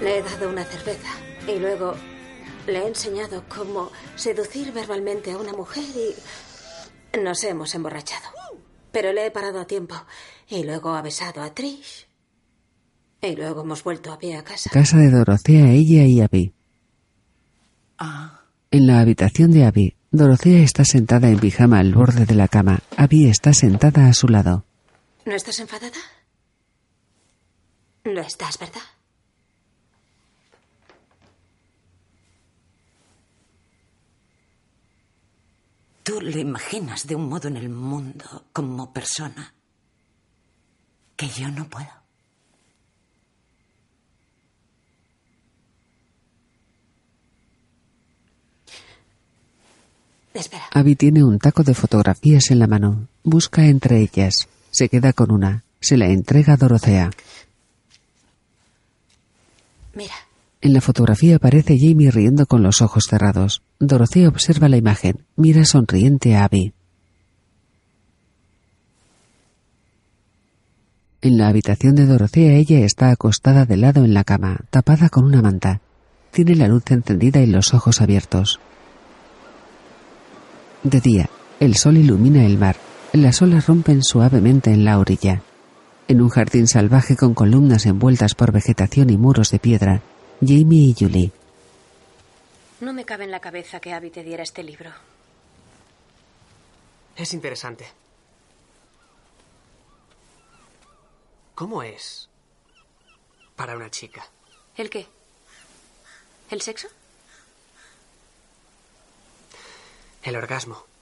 Le he dado una cerveza y luego le he enseñado cómo seducir verbalmente a una mujer y nos hemos emborrachado. Pero le he parado a tiempo y luego ha besado a Trish y luego hemos vuelto a pie a casa. Casa de Dorothea, ella y Abby. En la habitación de Abby, Dorothea está sentada en pijama al borde de la cama. Abby está sentada a su lado. ¿No estás enfadada? No estás, ¿verdad? Tú lo imaginas de un modo en el mundo como persona que yo no puedo. Espera. Abby tiene un taco de fotografías en la mano. Busca entre ellas. Se queda con una. Se la entrega a Dorothea. Mira, En la fotografía aparece Jamie riendo con los ojos cerrados. Dorothea observa la imagen. Mira sonriente a Abby. En la habitación de Dorothea ella está acostada de lado en la cama, tapada con una manta. Tiene la luz encendida y los ojos abiertos. De día, el sol ilumina el mar. Las olas rompen suavemente en la orilla. En un jardín salvaje con columnas envueltas por vegetación y muros de piedra, Jamie y Julie. No me cabe en la cabeza que Abby te diera este libro. Es interesante. ¿Cómo es para una chica? ¿El qué? ¿El sexo? El orgasmo.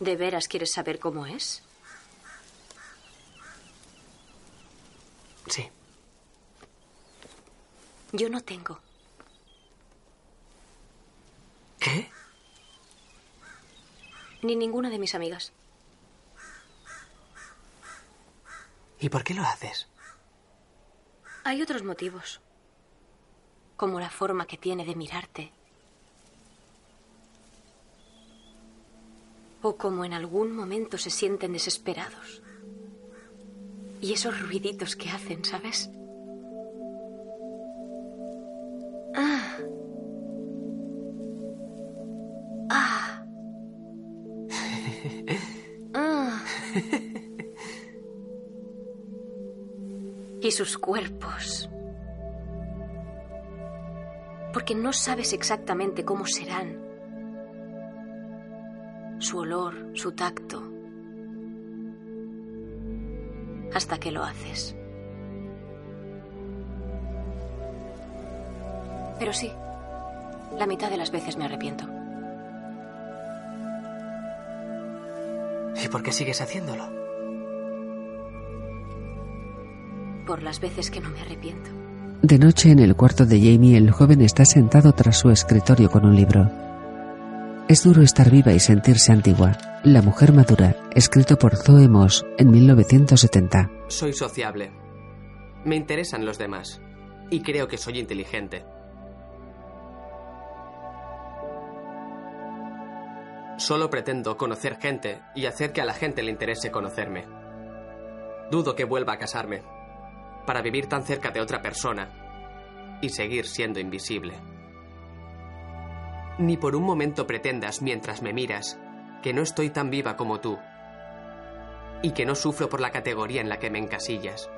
¿De veras quieres saber cómo es? Sí. Yo no tengo. ¿Qué? Ni ninguna de mis amigas. ¿Y por qué lo haces? Hay otros motivos. Como la forma que tiene de mirarte. O como en algún momento se sienten desesperados. Y esos ruiditos que hacen, ¿sabes? Ah. Ah. Ah. y sus cuerpos. Porque no sabes exactamente cómo serán. Su olor, su tacto. Hasta que lo haces. Pero sí, la mitad de las veces me arrepiento. ¿Y por qué sigues haciéndolo? Por las veces que no me arrepiento. De noche en el cuarto de Jamie, el joven está sentado tras su escritorio con un libro. Es duro estar viva y sentirse antigua. La mujer madura, escrito por Zoe Moss en 1970. Soy sociable. Me interesan los demás. Y creo que soy inteligente. Solo pretendo conocer gente y hacer que a la gente le interese conocerme. Dudo que vuelva a casarme para vivir tan cerca de otra persona y seguir siendo invisible. Ni por un momento pretendas, mientras me miras, que no estoy tan viva como tú y que no sufro por la categoría en la que me encasillas.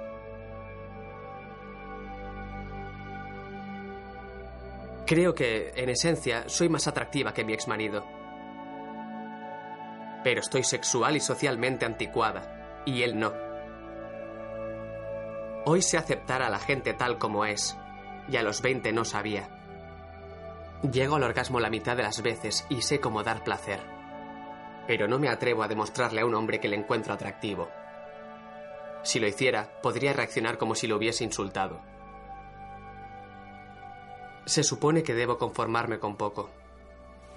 Creo que, en esencia, soy más atractiva que mi exmarido. Pero estoy sexual y socialmente anticuada, y él no. Hoy sé aceptar a la gente tal como es, y a los 20 no sabía. Llego al orgasmo la mitad de las veces y sé cómo dar placer. Pero no me atrevo a demostrarle a un hombre que le encuentro atractivo. Si lo hiciera, podría reaccionar como si lo hubiese insultado. Se supone que debo conformarme con poco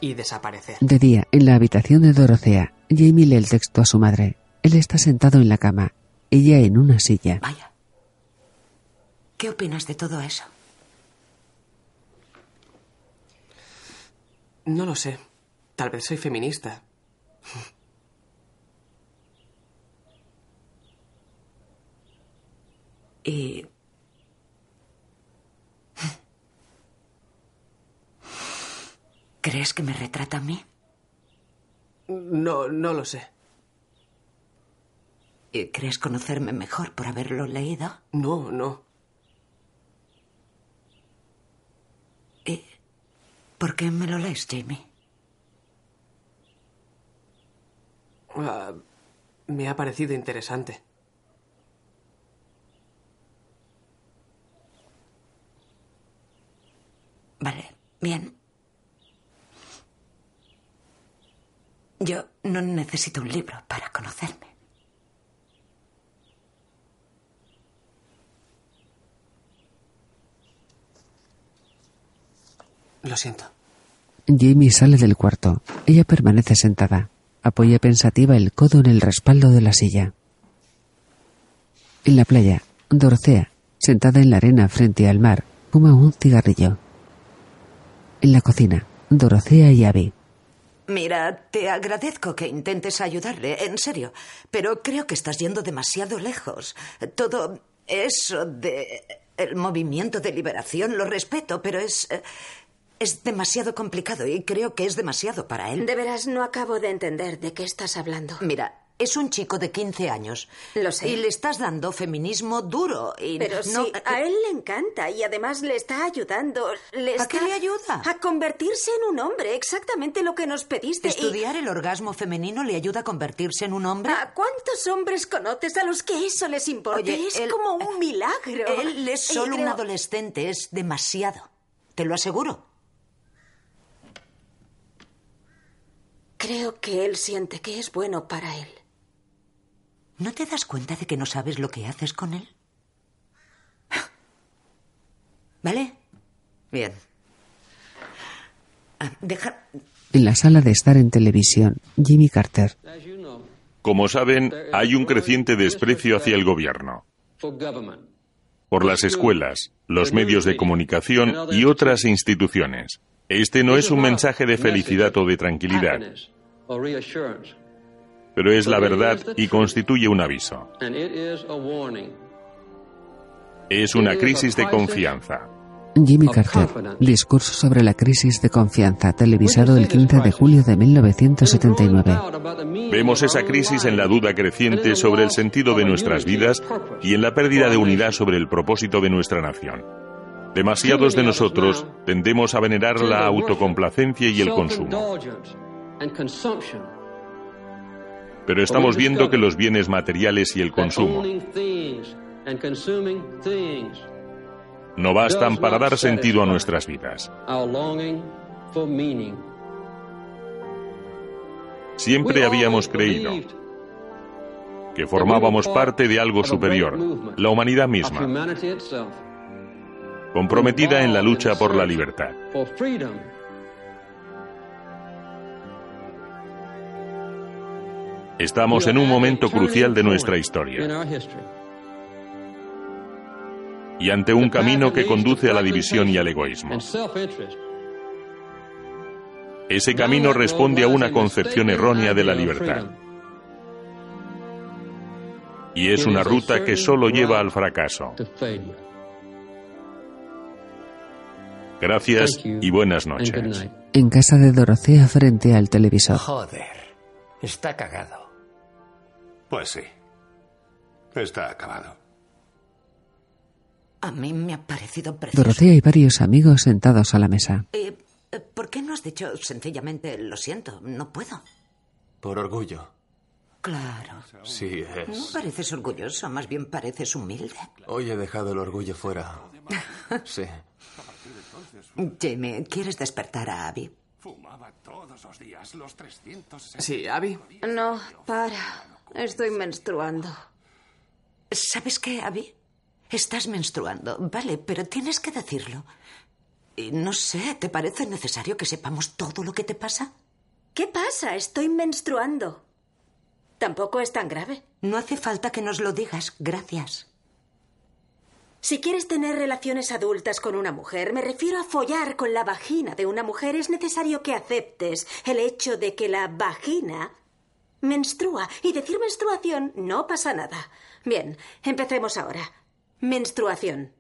y desaparecer. De día, en la habitación de Dorothea, Jamie lee el texto a su madre. Él está sentado en la cama. Ella en una silla. Vaya. ¿Qué opinas de todo eso? No lo sé. Tal vez soy feminista. Y... ¿Crees que me retrata a mí? No, no lo sé. ¿Y crees conocerme mejor por haberlo leído? No, no. Por qué me lo lees, Jamie? Ah, me ha parecido interesante. Vale, bien. Yo no necesito un libro para conocerme. Lo siento. Jamie sale del cuarto. Ella permanece sentada. Apoya pensativa el codo en el respaldo de la silla. En la playa, Dorotea, sentada en la arena frente al mar, fuma un cigarrillo. En la cocina, Dorotea y Abby. Mira, te agradezco que intentes ayudarle, en serio, pero creo que estás yendo demasiado lejos. Todo eso de el movimiento de liberación lo respeto, pero es eh, es demasiado complicado y creo que es demasiado para él. De veras no acabo de entender de qué estás hablando. Mira, es un chico de 15 años. Lo sé. Y le estás dando feminismo duro. Y Pero no, sí, a él le encanta y además le está ayudando. Le ¿A está- qué le ayuda? A convertirse en un hombre, exactamente lo que nos pediste. y- ¿Estudiar el orgasmo femenino le ayuda a convertirse en un hombre? ¿A cuántos hombres conoces a los que eso les importa? Oye, es él- como un milagro. Él es solo un adolescente, es demasiado. Te lo aseguro. Creo que él siente que es bueno para él. ¿No te das cuenta de que no sabes lo que haces con él? ¿Vale? Bien. Ah, Deja... En la sala de estar en televisión, Jimmy Carter. Como saben, hay un creciente desprecio hacia el gobierno, por las escuelas, los medios de comunicación y otras instituciones. Este no es un mensaje de felicidad o de tranquilidad, pero es la verdad y constituye un aviso. Es una crisis de confianza. Jimmy Carter. Discurso sobre la crisis de confianza, televisado el 15 de julio de 1979. Vemos esa crisis en la duda creciente sobre el sentido de nuestras vidas y en la pérdida de unidad sobre el propósito de nuestra nación. Demasiados de nosotros tendemos a venerar la autocomplacencia y el consumo. Pero estamos viendo que los bienes materiales y el consumo no bastan para dar sentido a nuestras vidas. Siempre habíamos creído que formábamos parte de algo superior, la humanidad misma, comprometida en la lucha por la libertad. Estamos en un momento crucial de nuestra historia y ante un camino que conduce a la división y al egoísmo. Ese camino responde a una concepción errónea de la libertad. Y es una ruta que solo lleva al fracaso. Gracias y buenas noches. En casa de Dorotea frente al televisor. Joder, está cagado. Pues sí. Está acabado. A mí me ha parecido precioso. Dorotea y varios amigos sentados a la mesa. Eh, ¿Por qué no has dicho sencillamente lo siento, no puedo? Por orgullo. Claro. Sí, No es. pareces orgulloso, más bien pareces humilde. Hoy he dejado el orgullo fuera. Sí. Jamie, ¿quieres despertar a Abby? Fumaba todos los días, los 300. Sí, Abby. No, para. Estoy menstruando. ¿Sabes qué, Abby? Estás menstruando, vale, pero tienes que decirlo. Y no sé, ¿te parece necesario que sepamos todo lo que te pasa? ¿Qué pasa? Estoy menstruando. Tampoco es tan grave. No hace falta que nos lo digas. Gracias. Si quieres tener relaciones adultas con una mujer, me refiero a follar con la vagina de una mujer, es necesario que aceptes el hecho de que la vagina menstrua. Y decir menstruación no pasa nada. Bien, empecemos ahora. Menstruación.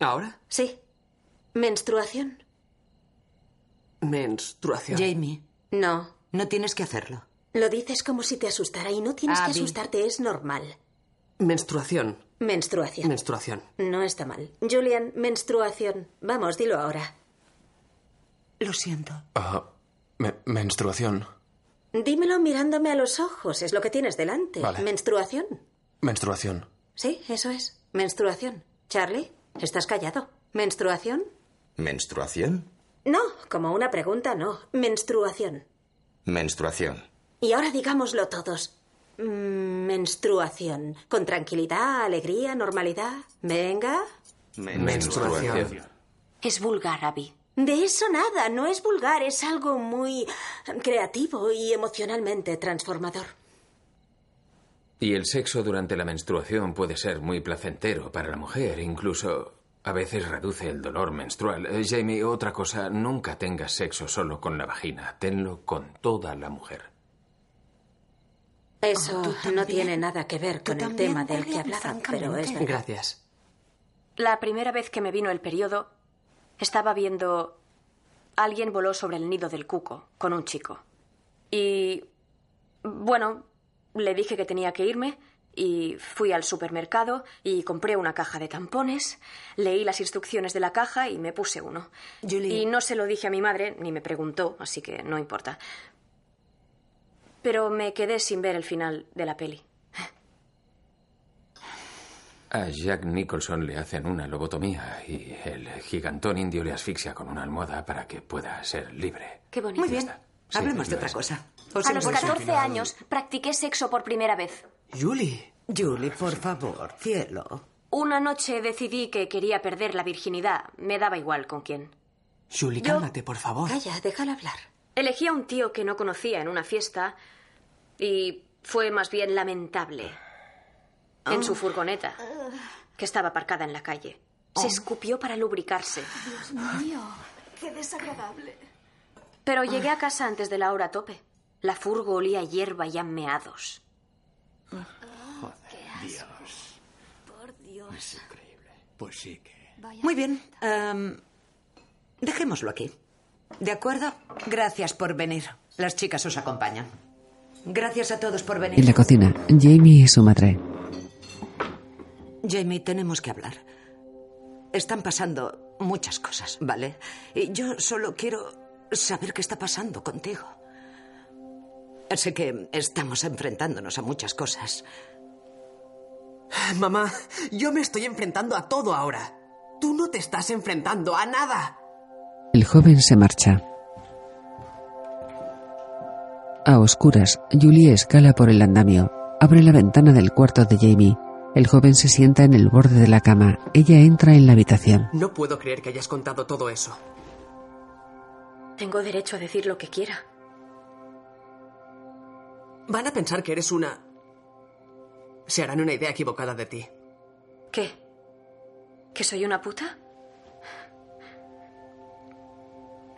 ¿Ahora? Sí. Menstruación. Menstruación. Jamie, No. no tienes que hacerlo. Lo dices como si te asustara y no tienes que Abby. asustarte, es normal. Menstruación. Menstruación. Menstruación. No está mal. Julian, menstruación. Vamos, dilo ahora. Lo siento. Ah, me- menstruación. Dímelo mirándome a los ojos, es lo que tienes delante. Vale. Menstruación. Menstruación. Sí, eso es. Menstruación. Charlie, estás callado. ¿Menstruación? ¿Menstruación? No, como una pregunta, no. Menstruación. Menstruación. Y ahora digámoslo todos. Mm, Menstruación. Con tranquilidad, alegría, normalidad. Venga. Menstruación. Es vulgar, Abby. De eso nada, no es vulgar, es algo muy creativo y emocionalmente transformador. Y el sexo durante la menstruación puede ser muy placentero para la mujer, incluso a veces reduce el dolor menstrual. Eh, Jamie, otra cosa, nunca tengas sexo solo con la vagina, tenlo con toda la mujer. Eso Oh, ¿tú no tiene nada que ver con el tema del que hablaba, pero es verdad. Gracias. La primera vez que me vino el periodo, estaba viendo. Alguien voló sobre el nido del cuco con un chico. Y. Bueno, le dije que tenía que irme y fui al supermercado y compré una caja de tampones, leí las instrucciones de la caja y me puse uno. Julie. Y no se lo dije a mi madre, ni me preguntó, así que no importa. Pero me quedé sin ver el final de la peli. A Jack Nicholson le hacen una lobotomía y el gigantón indio le asfixia con una almohada para que pueda ser libre. Qué bonito. Muy bien. Sí, Hablemos de otra es. cosa. ¿Os A los importa? 14 años practiqué sexo por primera vez. Julie. Julie, por favor, cielo. Una noche decidí que quería perder la virginidad. Me daba igual con quién. Julie, Yo- cálmate, por favor. Calla, déjala hablar. Elegí a un tío que no conocía en una fiesta y fue más bien lamentable. En su furgoneta, que estaba aparcada en la calle. Se escupió para lubricarse. Dios mío, qué desagradable. Pero llegué a casa antes de la hora tope. La furgo olía a hierba y a meados. Dios. Por Dios. Es increíble. Pues sí que. Muy bien. em, dejémoslo aquí. ¿De acuerdo? Gracias por venir. Las chicas os acompañan. Gracias a todos por venir. En la cocina, Jamie y su madre. Jamie, tenemos que hablar. Están pasando muchas cosas, ¿vale? Y yo solo quiero saber qué está pasando contigo. Sé que estamos enfrentándonos a muchas cosas. Mamá, yo me estoy enfrentando a todo ahora. Tú no te estás enfrentando a nada. El joven se marcha. A oscuras, Julie escala por el andamio. Abre la ventana del cuarto de Jamie. El joven se sienta en el borde de la cama. Ella entra en la habitación. No puedo creer que hayas contado todo eso. Tengo derecho a decir lo que quiera. Van a pensar que eres una... Se harán una idea equivocada de ti. ¿Qué? ¿Que soy una puta?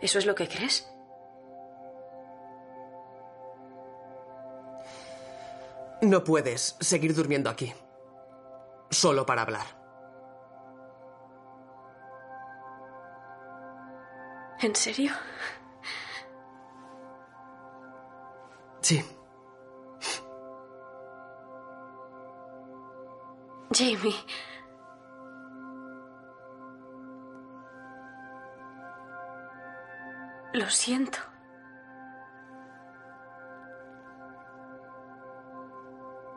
¿Eso es lo que crees? No puedes seguir durmiendo aquí. Solo para hablar. ¿En serio? Sí. Jamie. Lo siento.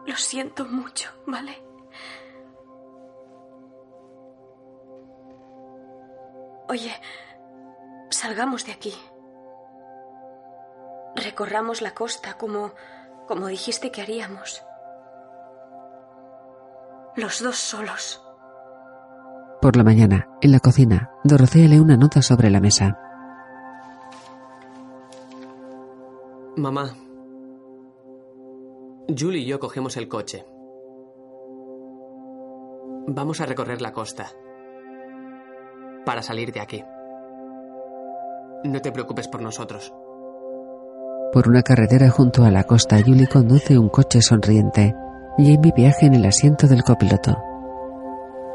Lo siento mucho, ¿vale? Oye, salgamos de aquí. Recorramos la costa como como dijiste que haríamos. Los dos solos. Por la mañana, en la cocina, Dorothea lee una nota sobre la mesa. Mamá, Julie y yo cogemos el coche. Vamos a recorrer la costa para salir de aquí. No te preocupes por nosotros. Por una carretera junto a la costa, Julie conduce un coche sonriente. Jamie viaja en el asiento del copiloto.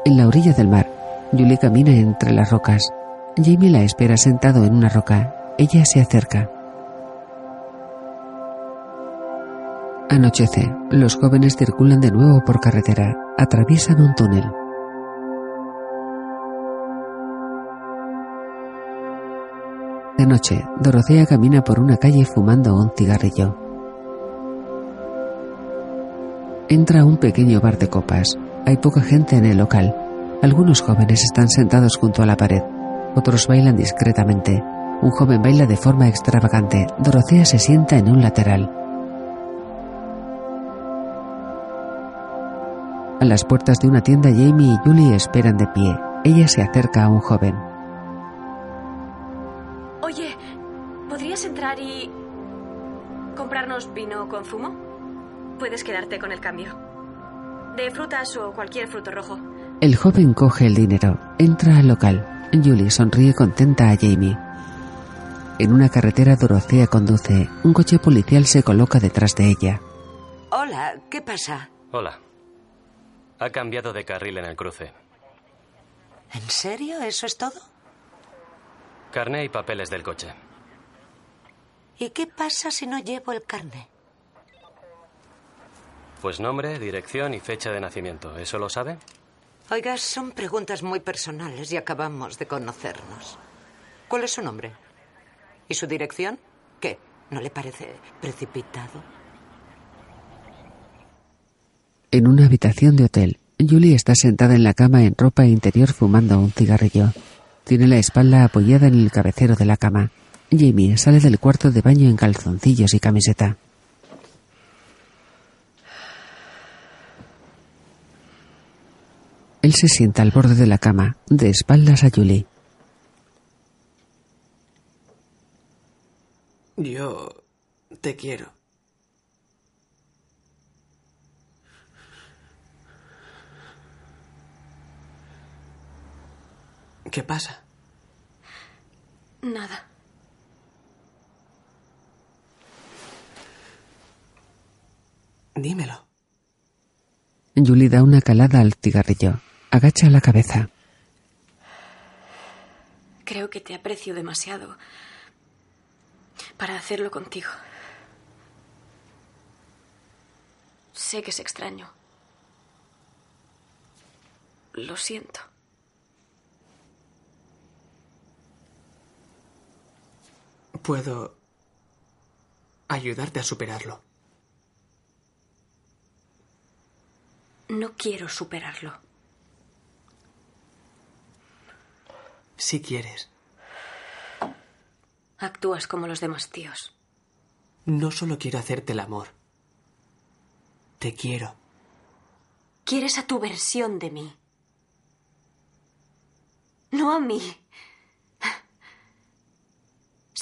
En la orilla del mar, Julie camina entre las rocas. Jamie la espera sentado en una roca. Ella se acerca. Anochece. Los jóvenes circulan de nuevo por carretera. Atraviesan un túnel. Noche, Dorotea camina por una calle fumando un cigarrillo. Entra a un pequeño bar de copas. Hay poca gente en el local. Algunos jóvenes están sentados junto a la pared. Otros bailan discretamente. Un joven baila de forma extravagante. Dorotea se sienta en un lateral. A las puertas de una tienda, Jamie y Julie esperan de pie. Ella se acerca a un joven. Oye, ¿podrías entrar y comprarnos vino con zumo? Puedes quedarte con el cambio. De frutas o cualquier fruto rojo. El joven coge el dinero, entra al local. Julie sonríe contenta a Jamie. En una carretera Dorotea conduce. Un coche policial se coloca detrás de ella. Hola, ¿qué pasa? Hola. Ha cambiado de carril en el cruce. ¿En serio? ¿Eso es todo? Carné y papeles del coche. ¿Y qué pasa si no llevo el carné? Pues nombre, dirección y fecha de nacimiento. ¿Eso lo sabe? Oiga, son preguntas muy personales y acabamos de conocernos. ¿Cuál es su nombre? ¿Y su dirección? ¿Qué? ¿No le parece precipitado? En una habitación de hotel, Julie está sentada en la cama en ropa interior fumando un cigarrillo. Tiene la espalda apoyada en el cabecero de la cama. Jamie sale del cuarto de baño en calzoncillos y camiseta. Él se sienta al borde de la cama, de espaldas a Julie. Yo te quiero. ¿Qué pasa? Nada. Dímelo. Julie da una calada al cigarrillo. Agacha la cabeza. Creo que te aprecio demasiado para hacerlo contigo. Sé que es extraño. Lo siento. Puedo ayudarte a superarlo. No quiero superarlo. Si quieres. Actúas como los demás tíos. No solo quiero hacerte el amor. Te quiero. Quieres a tu versión de mí. No a mí.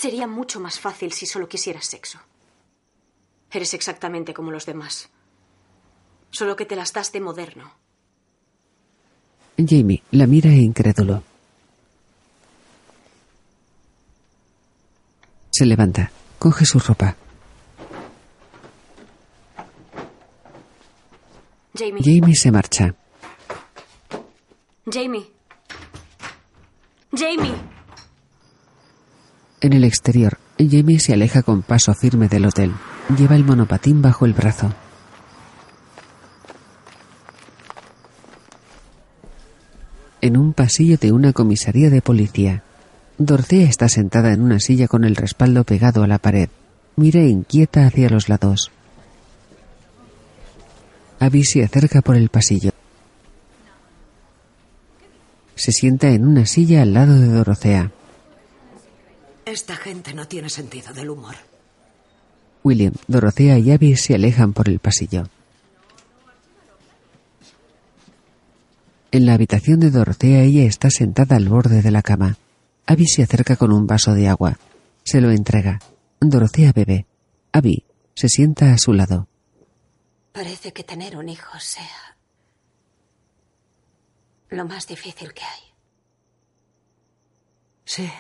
Sería mucho más fácil si solo quisieras sexo. Eres exactamente como los demás. Solo que te las das de moderno. Jamie la mira incrédulo. Se levanta, coge su ropa. Jamie. Jamie se marcha. Jamie. Jamie. En el exterior, Jamie se aleja con paso firme del hotel. Lleva el monopatín bajo el brazo. En un pasillo de una comisaría de policía, Dorotea está sentada en una silla con el respaldo pegado a la pared. Mira inquieta hacia los lados. Abby se acerca por el pasillo. Se sienta en una silla al lado de Dorotea. Esta gente no tiene sentido del humor. William, Dorotea y Abby se alejan por el pasillo. En la habitación de Dorotea ella está sentada al borde de la cama. Abby se acerca con un vaso de agua. Se lo entrega. Dorotea bebe. Abby se sienta a su lado. Parece que tener un hijo sea lo más difícil que hay. Sí.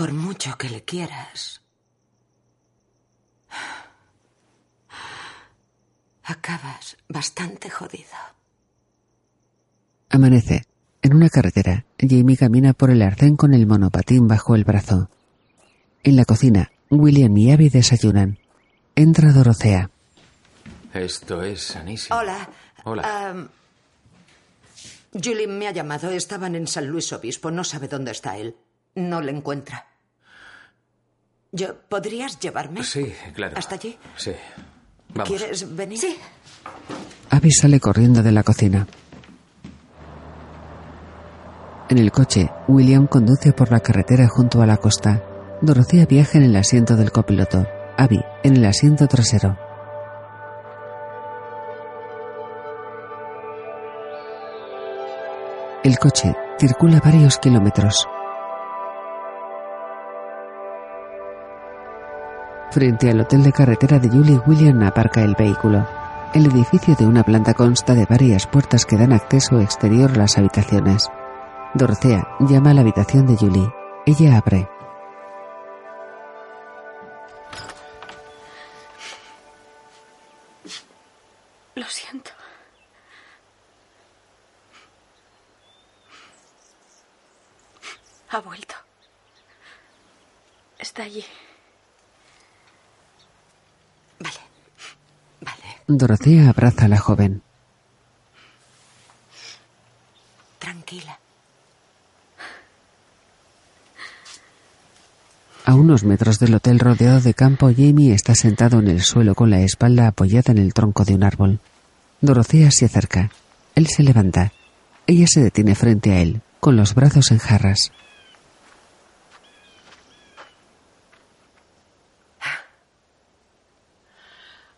Por mucho que le quieras, acabas bastante jodido. Amanece. En una carretera, Jamie camina por el arcén con el monopatín bajo el brazo. En la cocina, William y Abby desayunan. Entra Dorothea. Esto es sanísimo. Hola. Hola. Julie me ha llamado. Estaban en San Luis Obispo. No sabe dónde está él. No le encuentra. Yo, ¿Podrías llevarme? Sí, claro. ¿Hasta allí? Sí. Vamos. ¿Quieres venir? Sí. Abby sale corriendo de la cocina. En el coche, William conduce por la carretera junto a la costa. Dorothea viaja en el asiento del copiloto. Abby en el asiento trasero. El coche circula varios kilómetros. Frente al hotel de carretera de Julie, William aparca el vehículo. El edificio de una planta consta de varias puertas que dan acceso exterior a las habitaciones. Dorothea llama a la habitación de Julie. Ella abre. Lo siento. Ha vuelto. Está allí. Dorothea abraza a la joven. Tranquila. A unos metros del hotel rodeado de campo, Jamie está sentado en el suelo con la espalda apoyada en el tronco de un árbol. Dorothea se acerca. Él se levanta. Ella se detiene frente a él, con los brazos en jarras.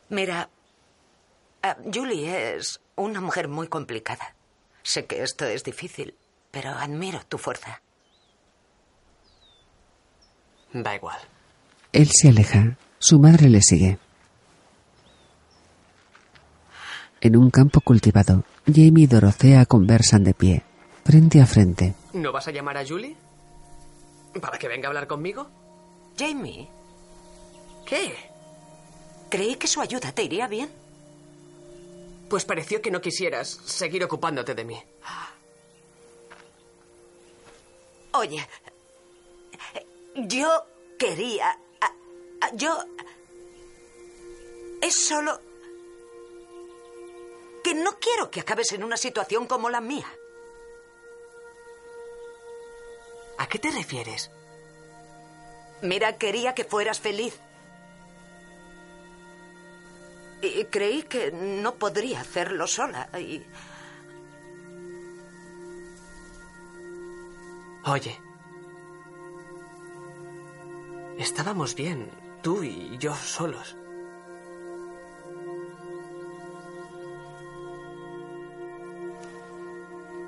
Mira, ah, Julie es una mujer muy complicada. Sé que esto es difícil, pero admiro tu fuerza. Da igual. Él se aleja. Su madre le sigue. En un campo cultivado, Jamie y Dorothea conversan de pie, frente a frente. ¿No vas a llamar a Julie? ¿Para que venga a hablar conmigo? Jamie, ¿Qué? creí que su ayuda te iría bien. Pues pareció que no quisieras seguir ocupándote de mí. Oye, yo quería... Yo... Es solo... que no quiero que acabes en una situación como la mía. ¿A qué te refieres? Mira, quería que fueras feliz. Y creí que no podría hacerlo sola. Y Oye. Estábamos bien, tú y yo solos.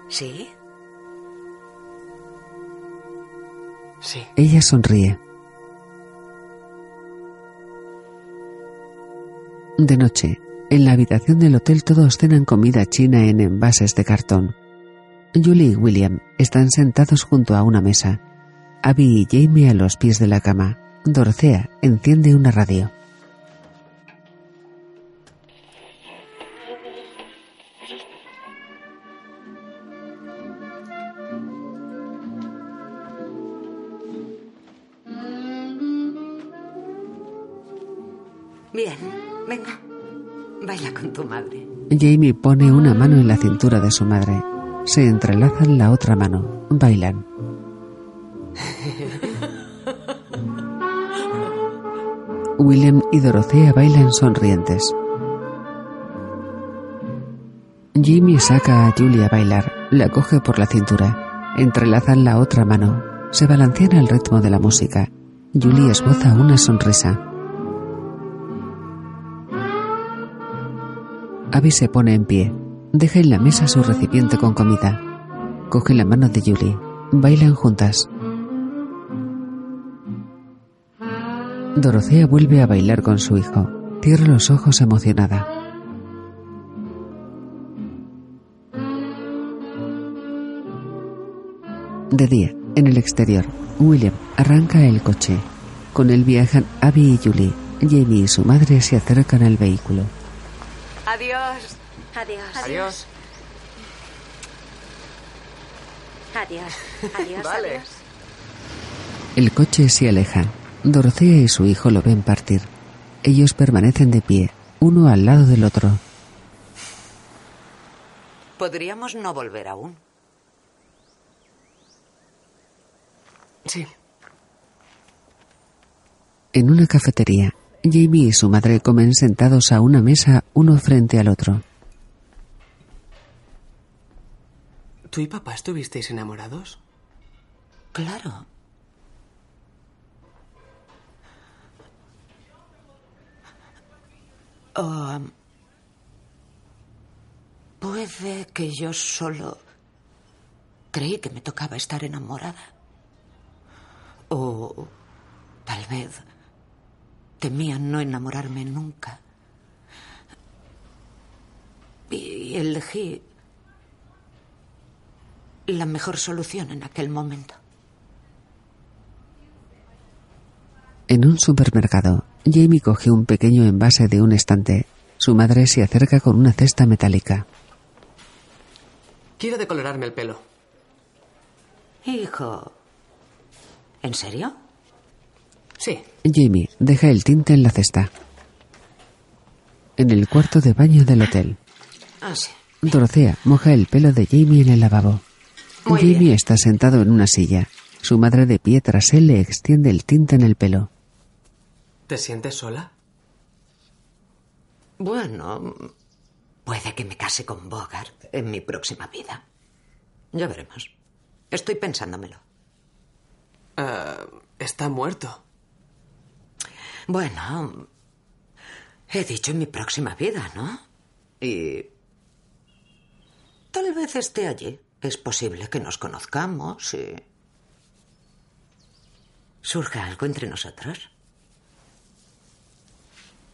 ¿Sí? Sí. Ella sonríe. De noche, en la habitación del hotel todos cenan comida china en envases de cartón. Julie y William están sentados junto a una mesa. Abby y Jamie a los pies de la cama. Dorothea enciende una radio. Madre. Jamie pone una mano en la cintura de su madre. Se entrelazan la otra mano. Bailan. William y Dorothea bailan sonrientes. Jimmy saca a Julie a bailar, la coge por la cintura, entrelazan la otra mano, se balancean al ritmo de la música. Julie esboza una sonrisa. Abby se pone en pie, deja en la mesa su recipiente con comida. Coge la mano de Julie, bailan juntas. Dorothea vuelve a bailar con su hijo. cierra los ojos emocionada. De día, en el exterior, William arranca el coche. Con él viajan Abby y Julie. Jamie y su madre se acercan al vehículo. Adiós. Adiós. Adiós. Adiós. Adiós. Vale. adiós. El coche se aleja. Dorothea y su hijo lo ven partir. Ellos permanecen de pie, uno al lado del otro. Podríamos no volver aún. Sí. En una cafetería, Jamie y su madre comen sentados a una mesa uno frente al otro. ¿Tú y papá estuvisteis enamorados? Claro. Um, puede que yo solo creí que me tocaba estar enamorada. O tal vez temía no enamorarme nunca. Y elegí la mejor solución en aquel momento. En un supermercado, Jamie coge un pequeño envase de un estante. Su madre se acerca con una cesta metálica. Quiero decolorarme el pelo. Hijo, ¿en serio? Sí. Jamie deja el tinte en la cesta. En el cuarto de baño del hotel, Ah, sí. Dorothea moja el pelo de Jamie en el lavabo. Muy Jamie bien. está sentado en una silla. Su madre de pie tras él le extiende el tinte en el pelo. ¿Te sientes sola? Bueno, puede que me case con Bogart en mi próxima vida. Ya veremos. Estoy pensándomelo. Ah, está muerto. Bueno, he dicho en mi próxima vida, ¿no? Y tal vez esté allí. Es posible que nos conozcamos y surja algo entre nosotros.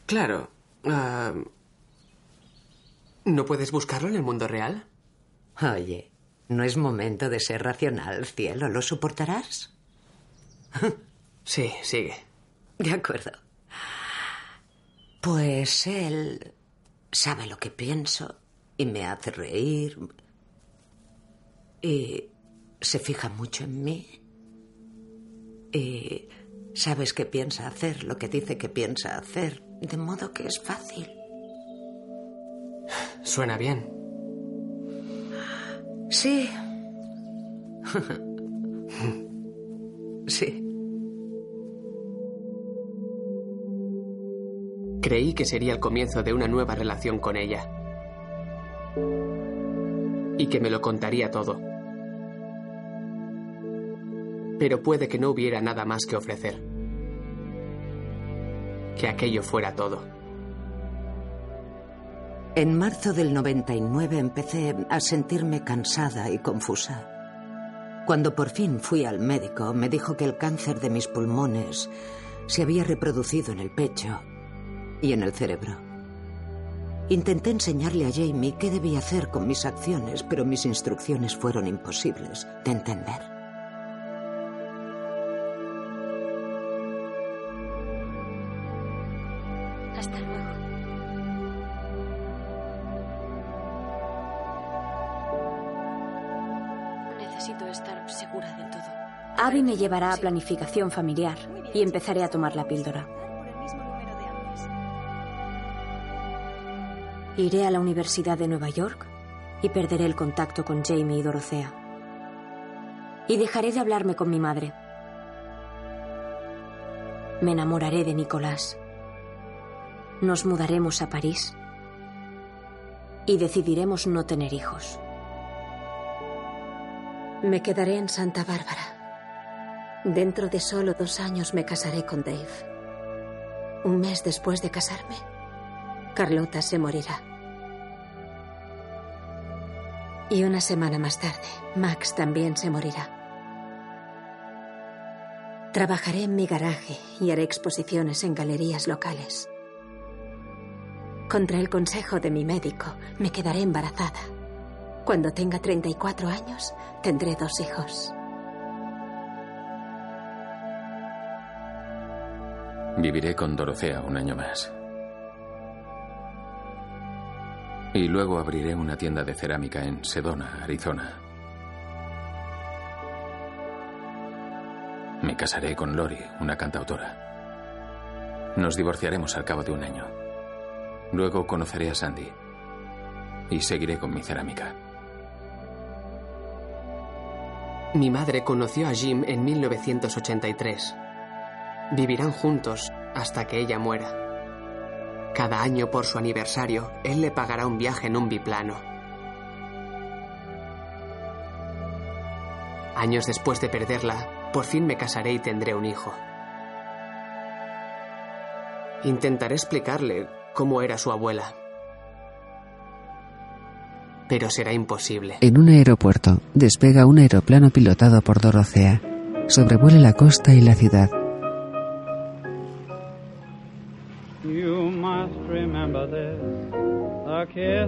Claro. ah, ¿No puedes buscarlo en el mundo real? Oye, no es momento de ser racional, cielo. ¿Lo soportarás? Sí, sigue. De acuerdo. Pues él sabe lo que pienso y me hace reír. Y se fija mucho en mí. Y sabes que piensa hacer lo que dice que piensa hacer. De modo que es fácil. Suena bien. Sí. sí. Creí que sería el comienzo de una nueva relación con ella. Y que me lo contaría todo. Pero puede que no hubiera nada más que ofrecer. Que aquello fuera todo. En marzo del 99 empecé a sentirme cansada y confusa. Cuando por fin fui al médico, me dijo que el cáncer de mis pulmones se había reproducido en el pecho y en el cerebro. Intenté enseñarle a Jamie qué debía hacer con mis acciones, pero mis instrucciones fueron imposibles de entender. Hasta luego. Necesito estar segura del todo. Abby me llevará a planificación familiar y empezaré a tomar la píldora. Iré a la Universidad de Nueva York y perderé el contacto con Jamie y Dorothea. Y dejaré de hablarme con mi madre. Me enamoraré de Nicolás. Nos mudaremos a París y decidiremos no tener hijos. Me quedaré en Santa Bárbara. Dentro de solo dos años me casaré con Dave. Un mes después de casarme, Carlota se morirá. Y una semana más tarde, Max también se morirá. Trabajaré en mi garaje y haré exposiciones en galerías locales. Contra el consejo de mi médico, me quedaré embarazada. Cuando tenga 34 años, tendré dos hijos. Viviré con Dorothea un año más. Y luego abriré una tienda de cerámica en Sedona, Arizona. Me casaré con Lori, una cantautora. Nos divorciaremos al cabo de un año. Luego conoceré a Sandy. Y seguiré con mi cerámica. Mi madre conoció a Jim en 1983. Vivirán juntos hasta que ella muera. Cada año por su aniversario, él le pagará un viaje en un biplano. Años después de perderla, por fin me casaré y tendré un hijo. Intentaré explicarle cómo era su abuela. Pero será imposible. En un aeropuerto, despega un aeroplano pilotado por Dorothea. Sobrevuela la costa y la ciudad.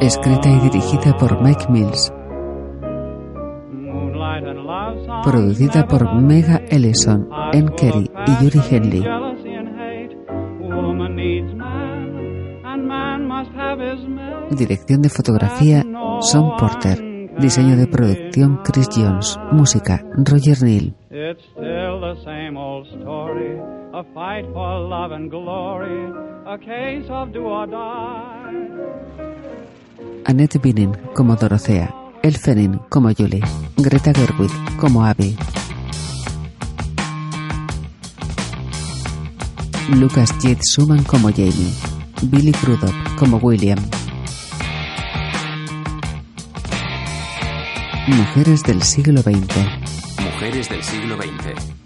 Escrita y dirigida por Mike Mills. Producida por Mega Ellison, Ann Kerry y Yuri Henley. Dirección de fotografía Son Porter. Diseño de producción Chris Jones. Música Roger Neal. It's still the same old story. A fight for love and glory. A case of do or die. Annette Bening como Dorothea. Elle Fanning como Julie. Greta Gerwig como Abby. Lucas J. Suman como Jamie. Billy Crudup como William. Mujeres del siglo XX. Mujeres del siglo XX.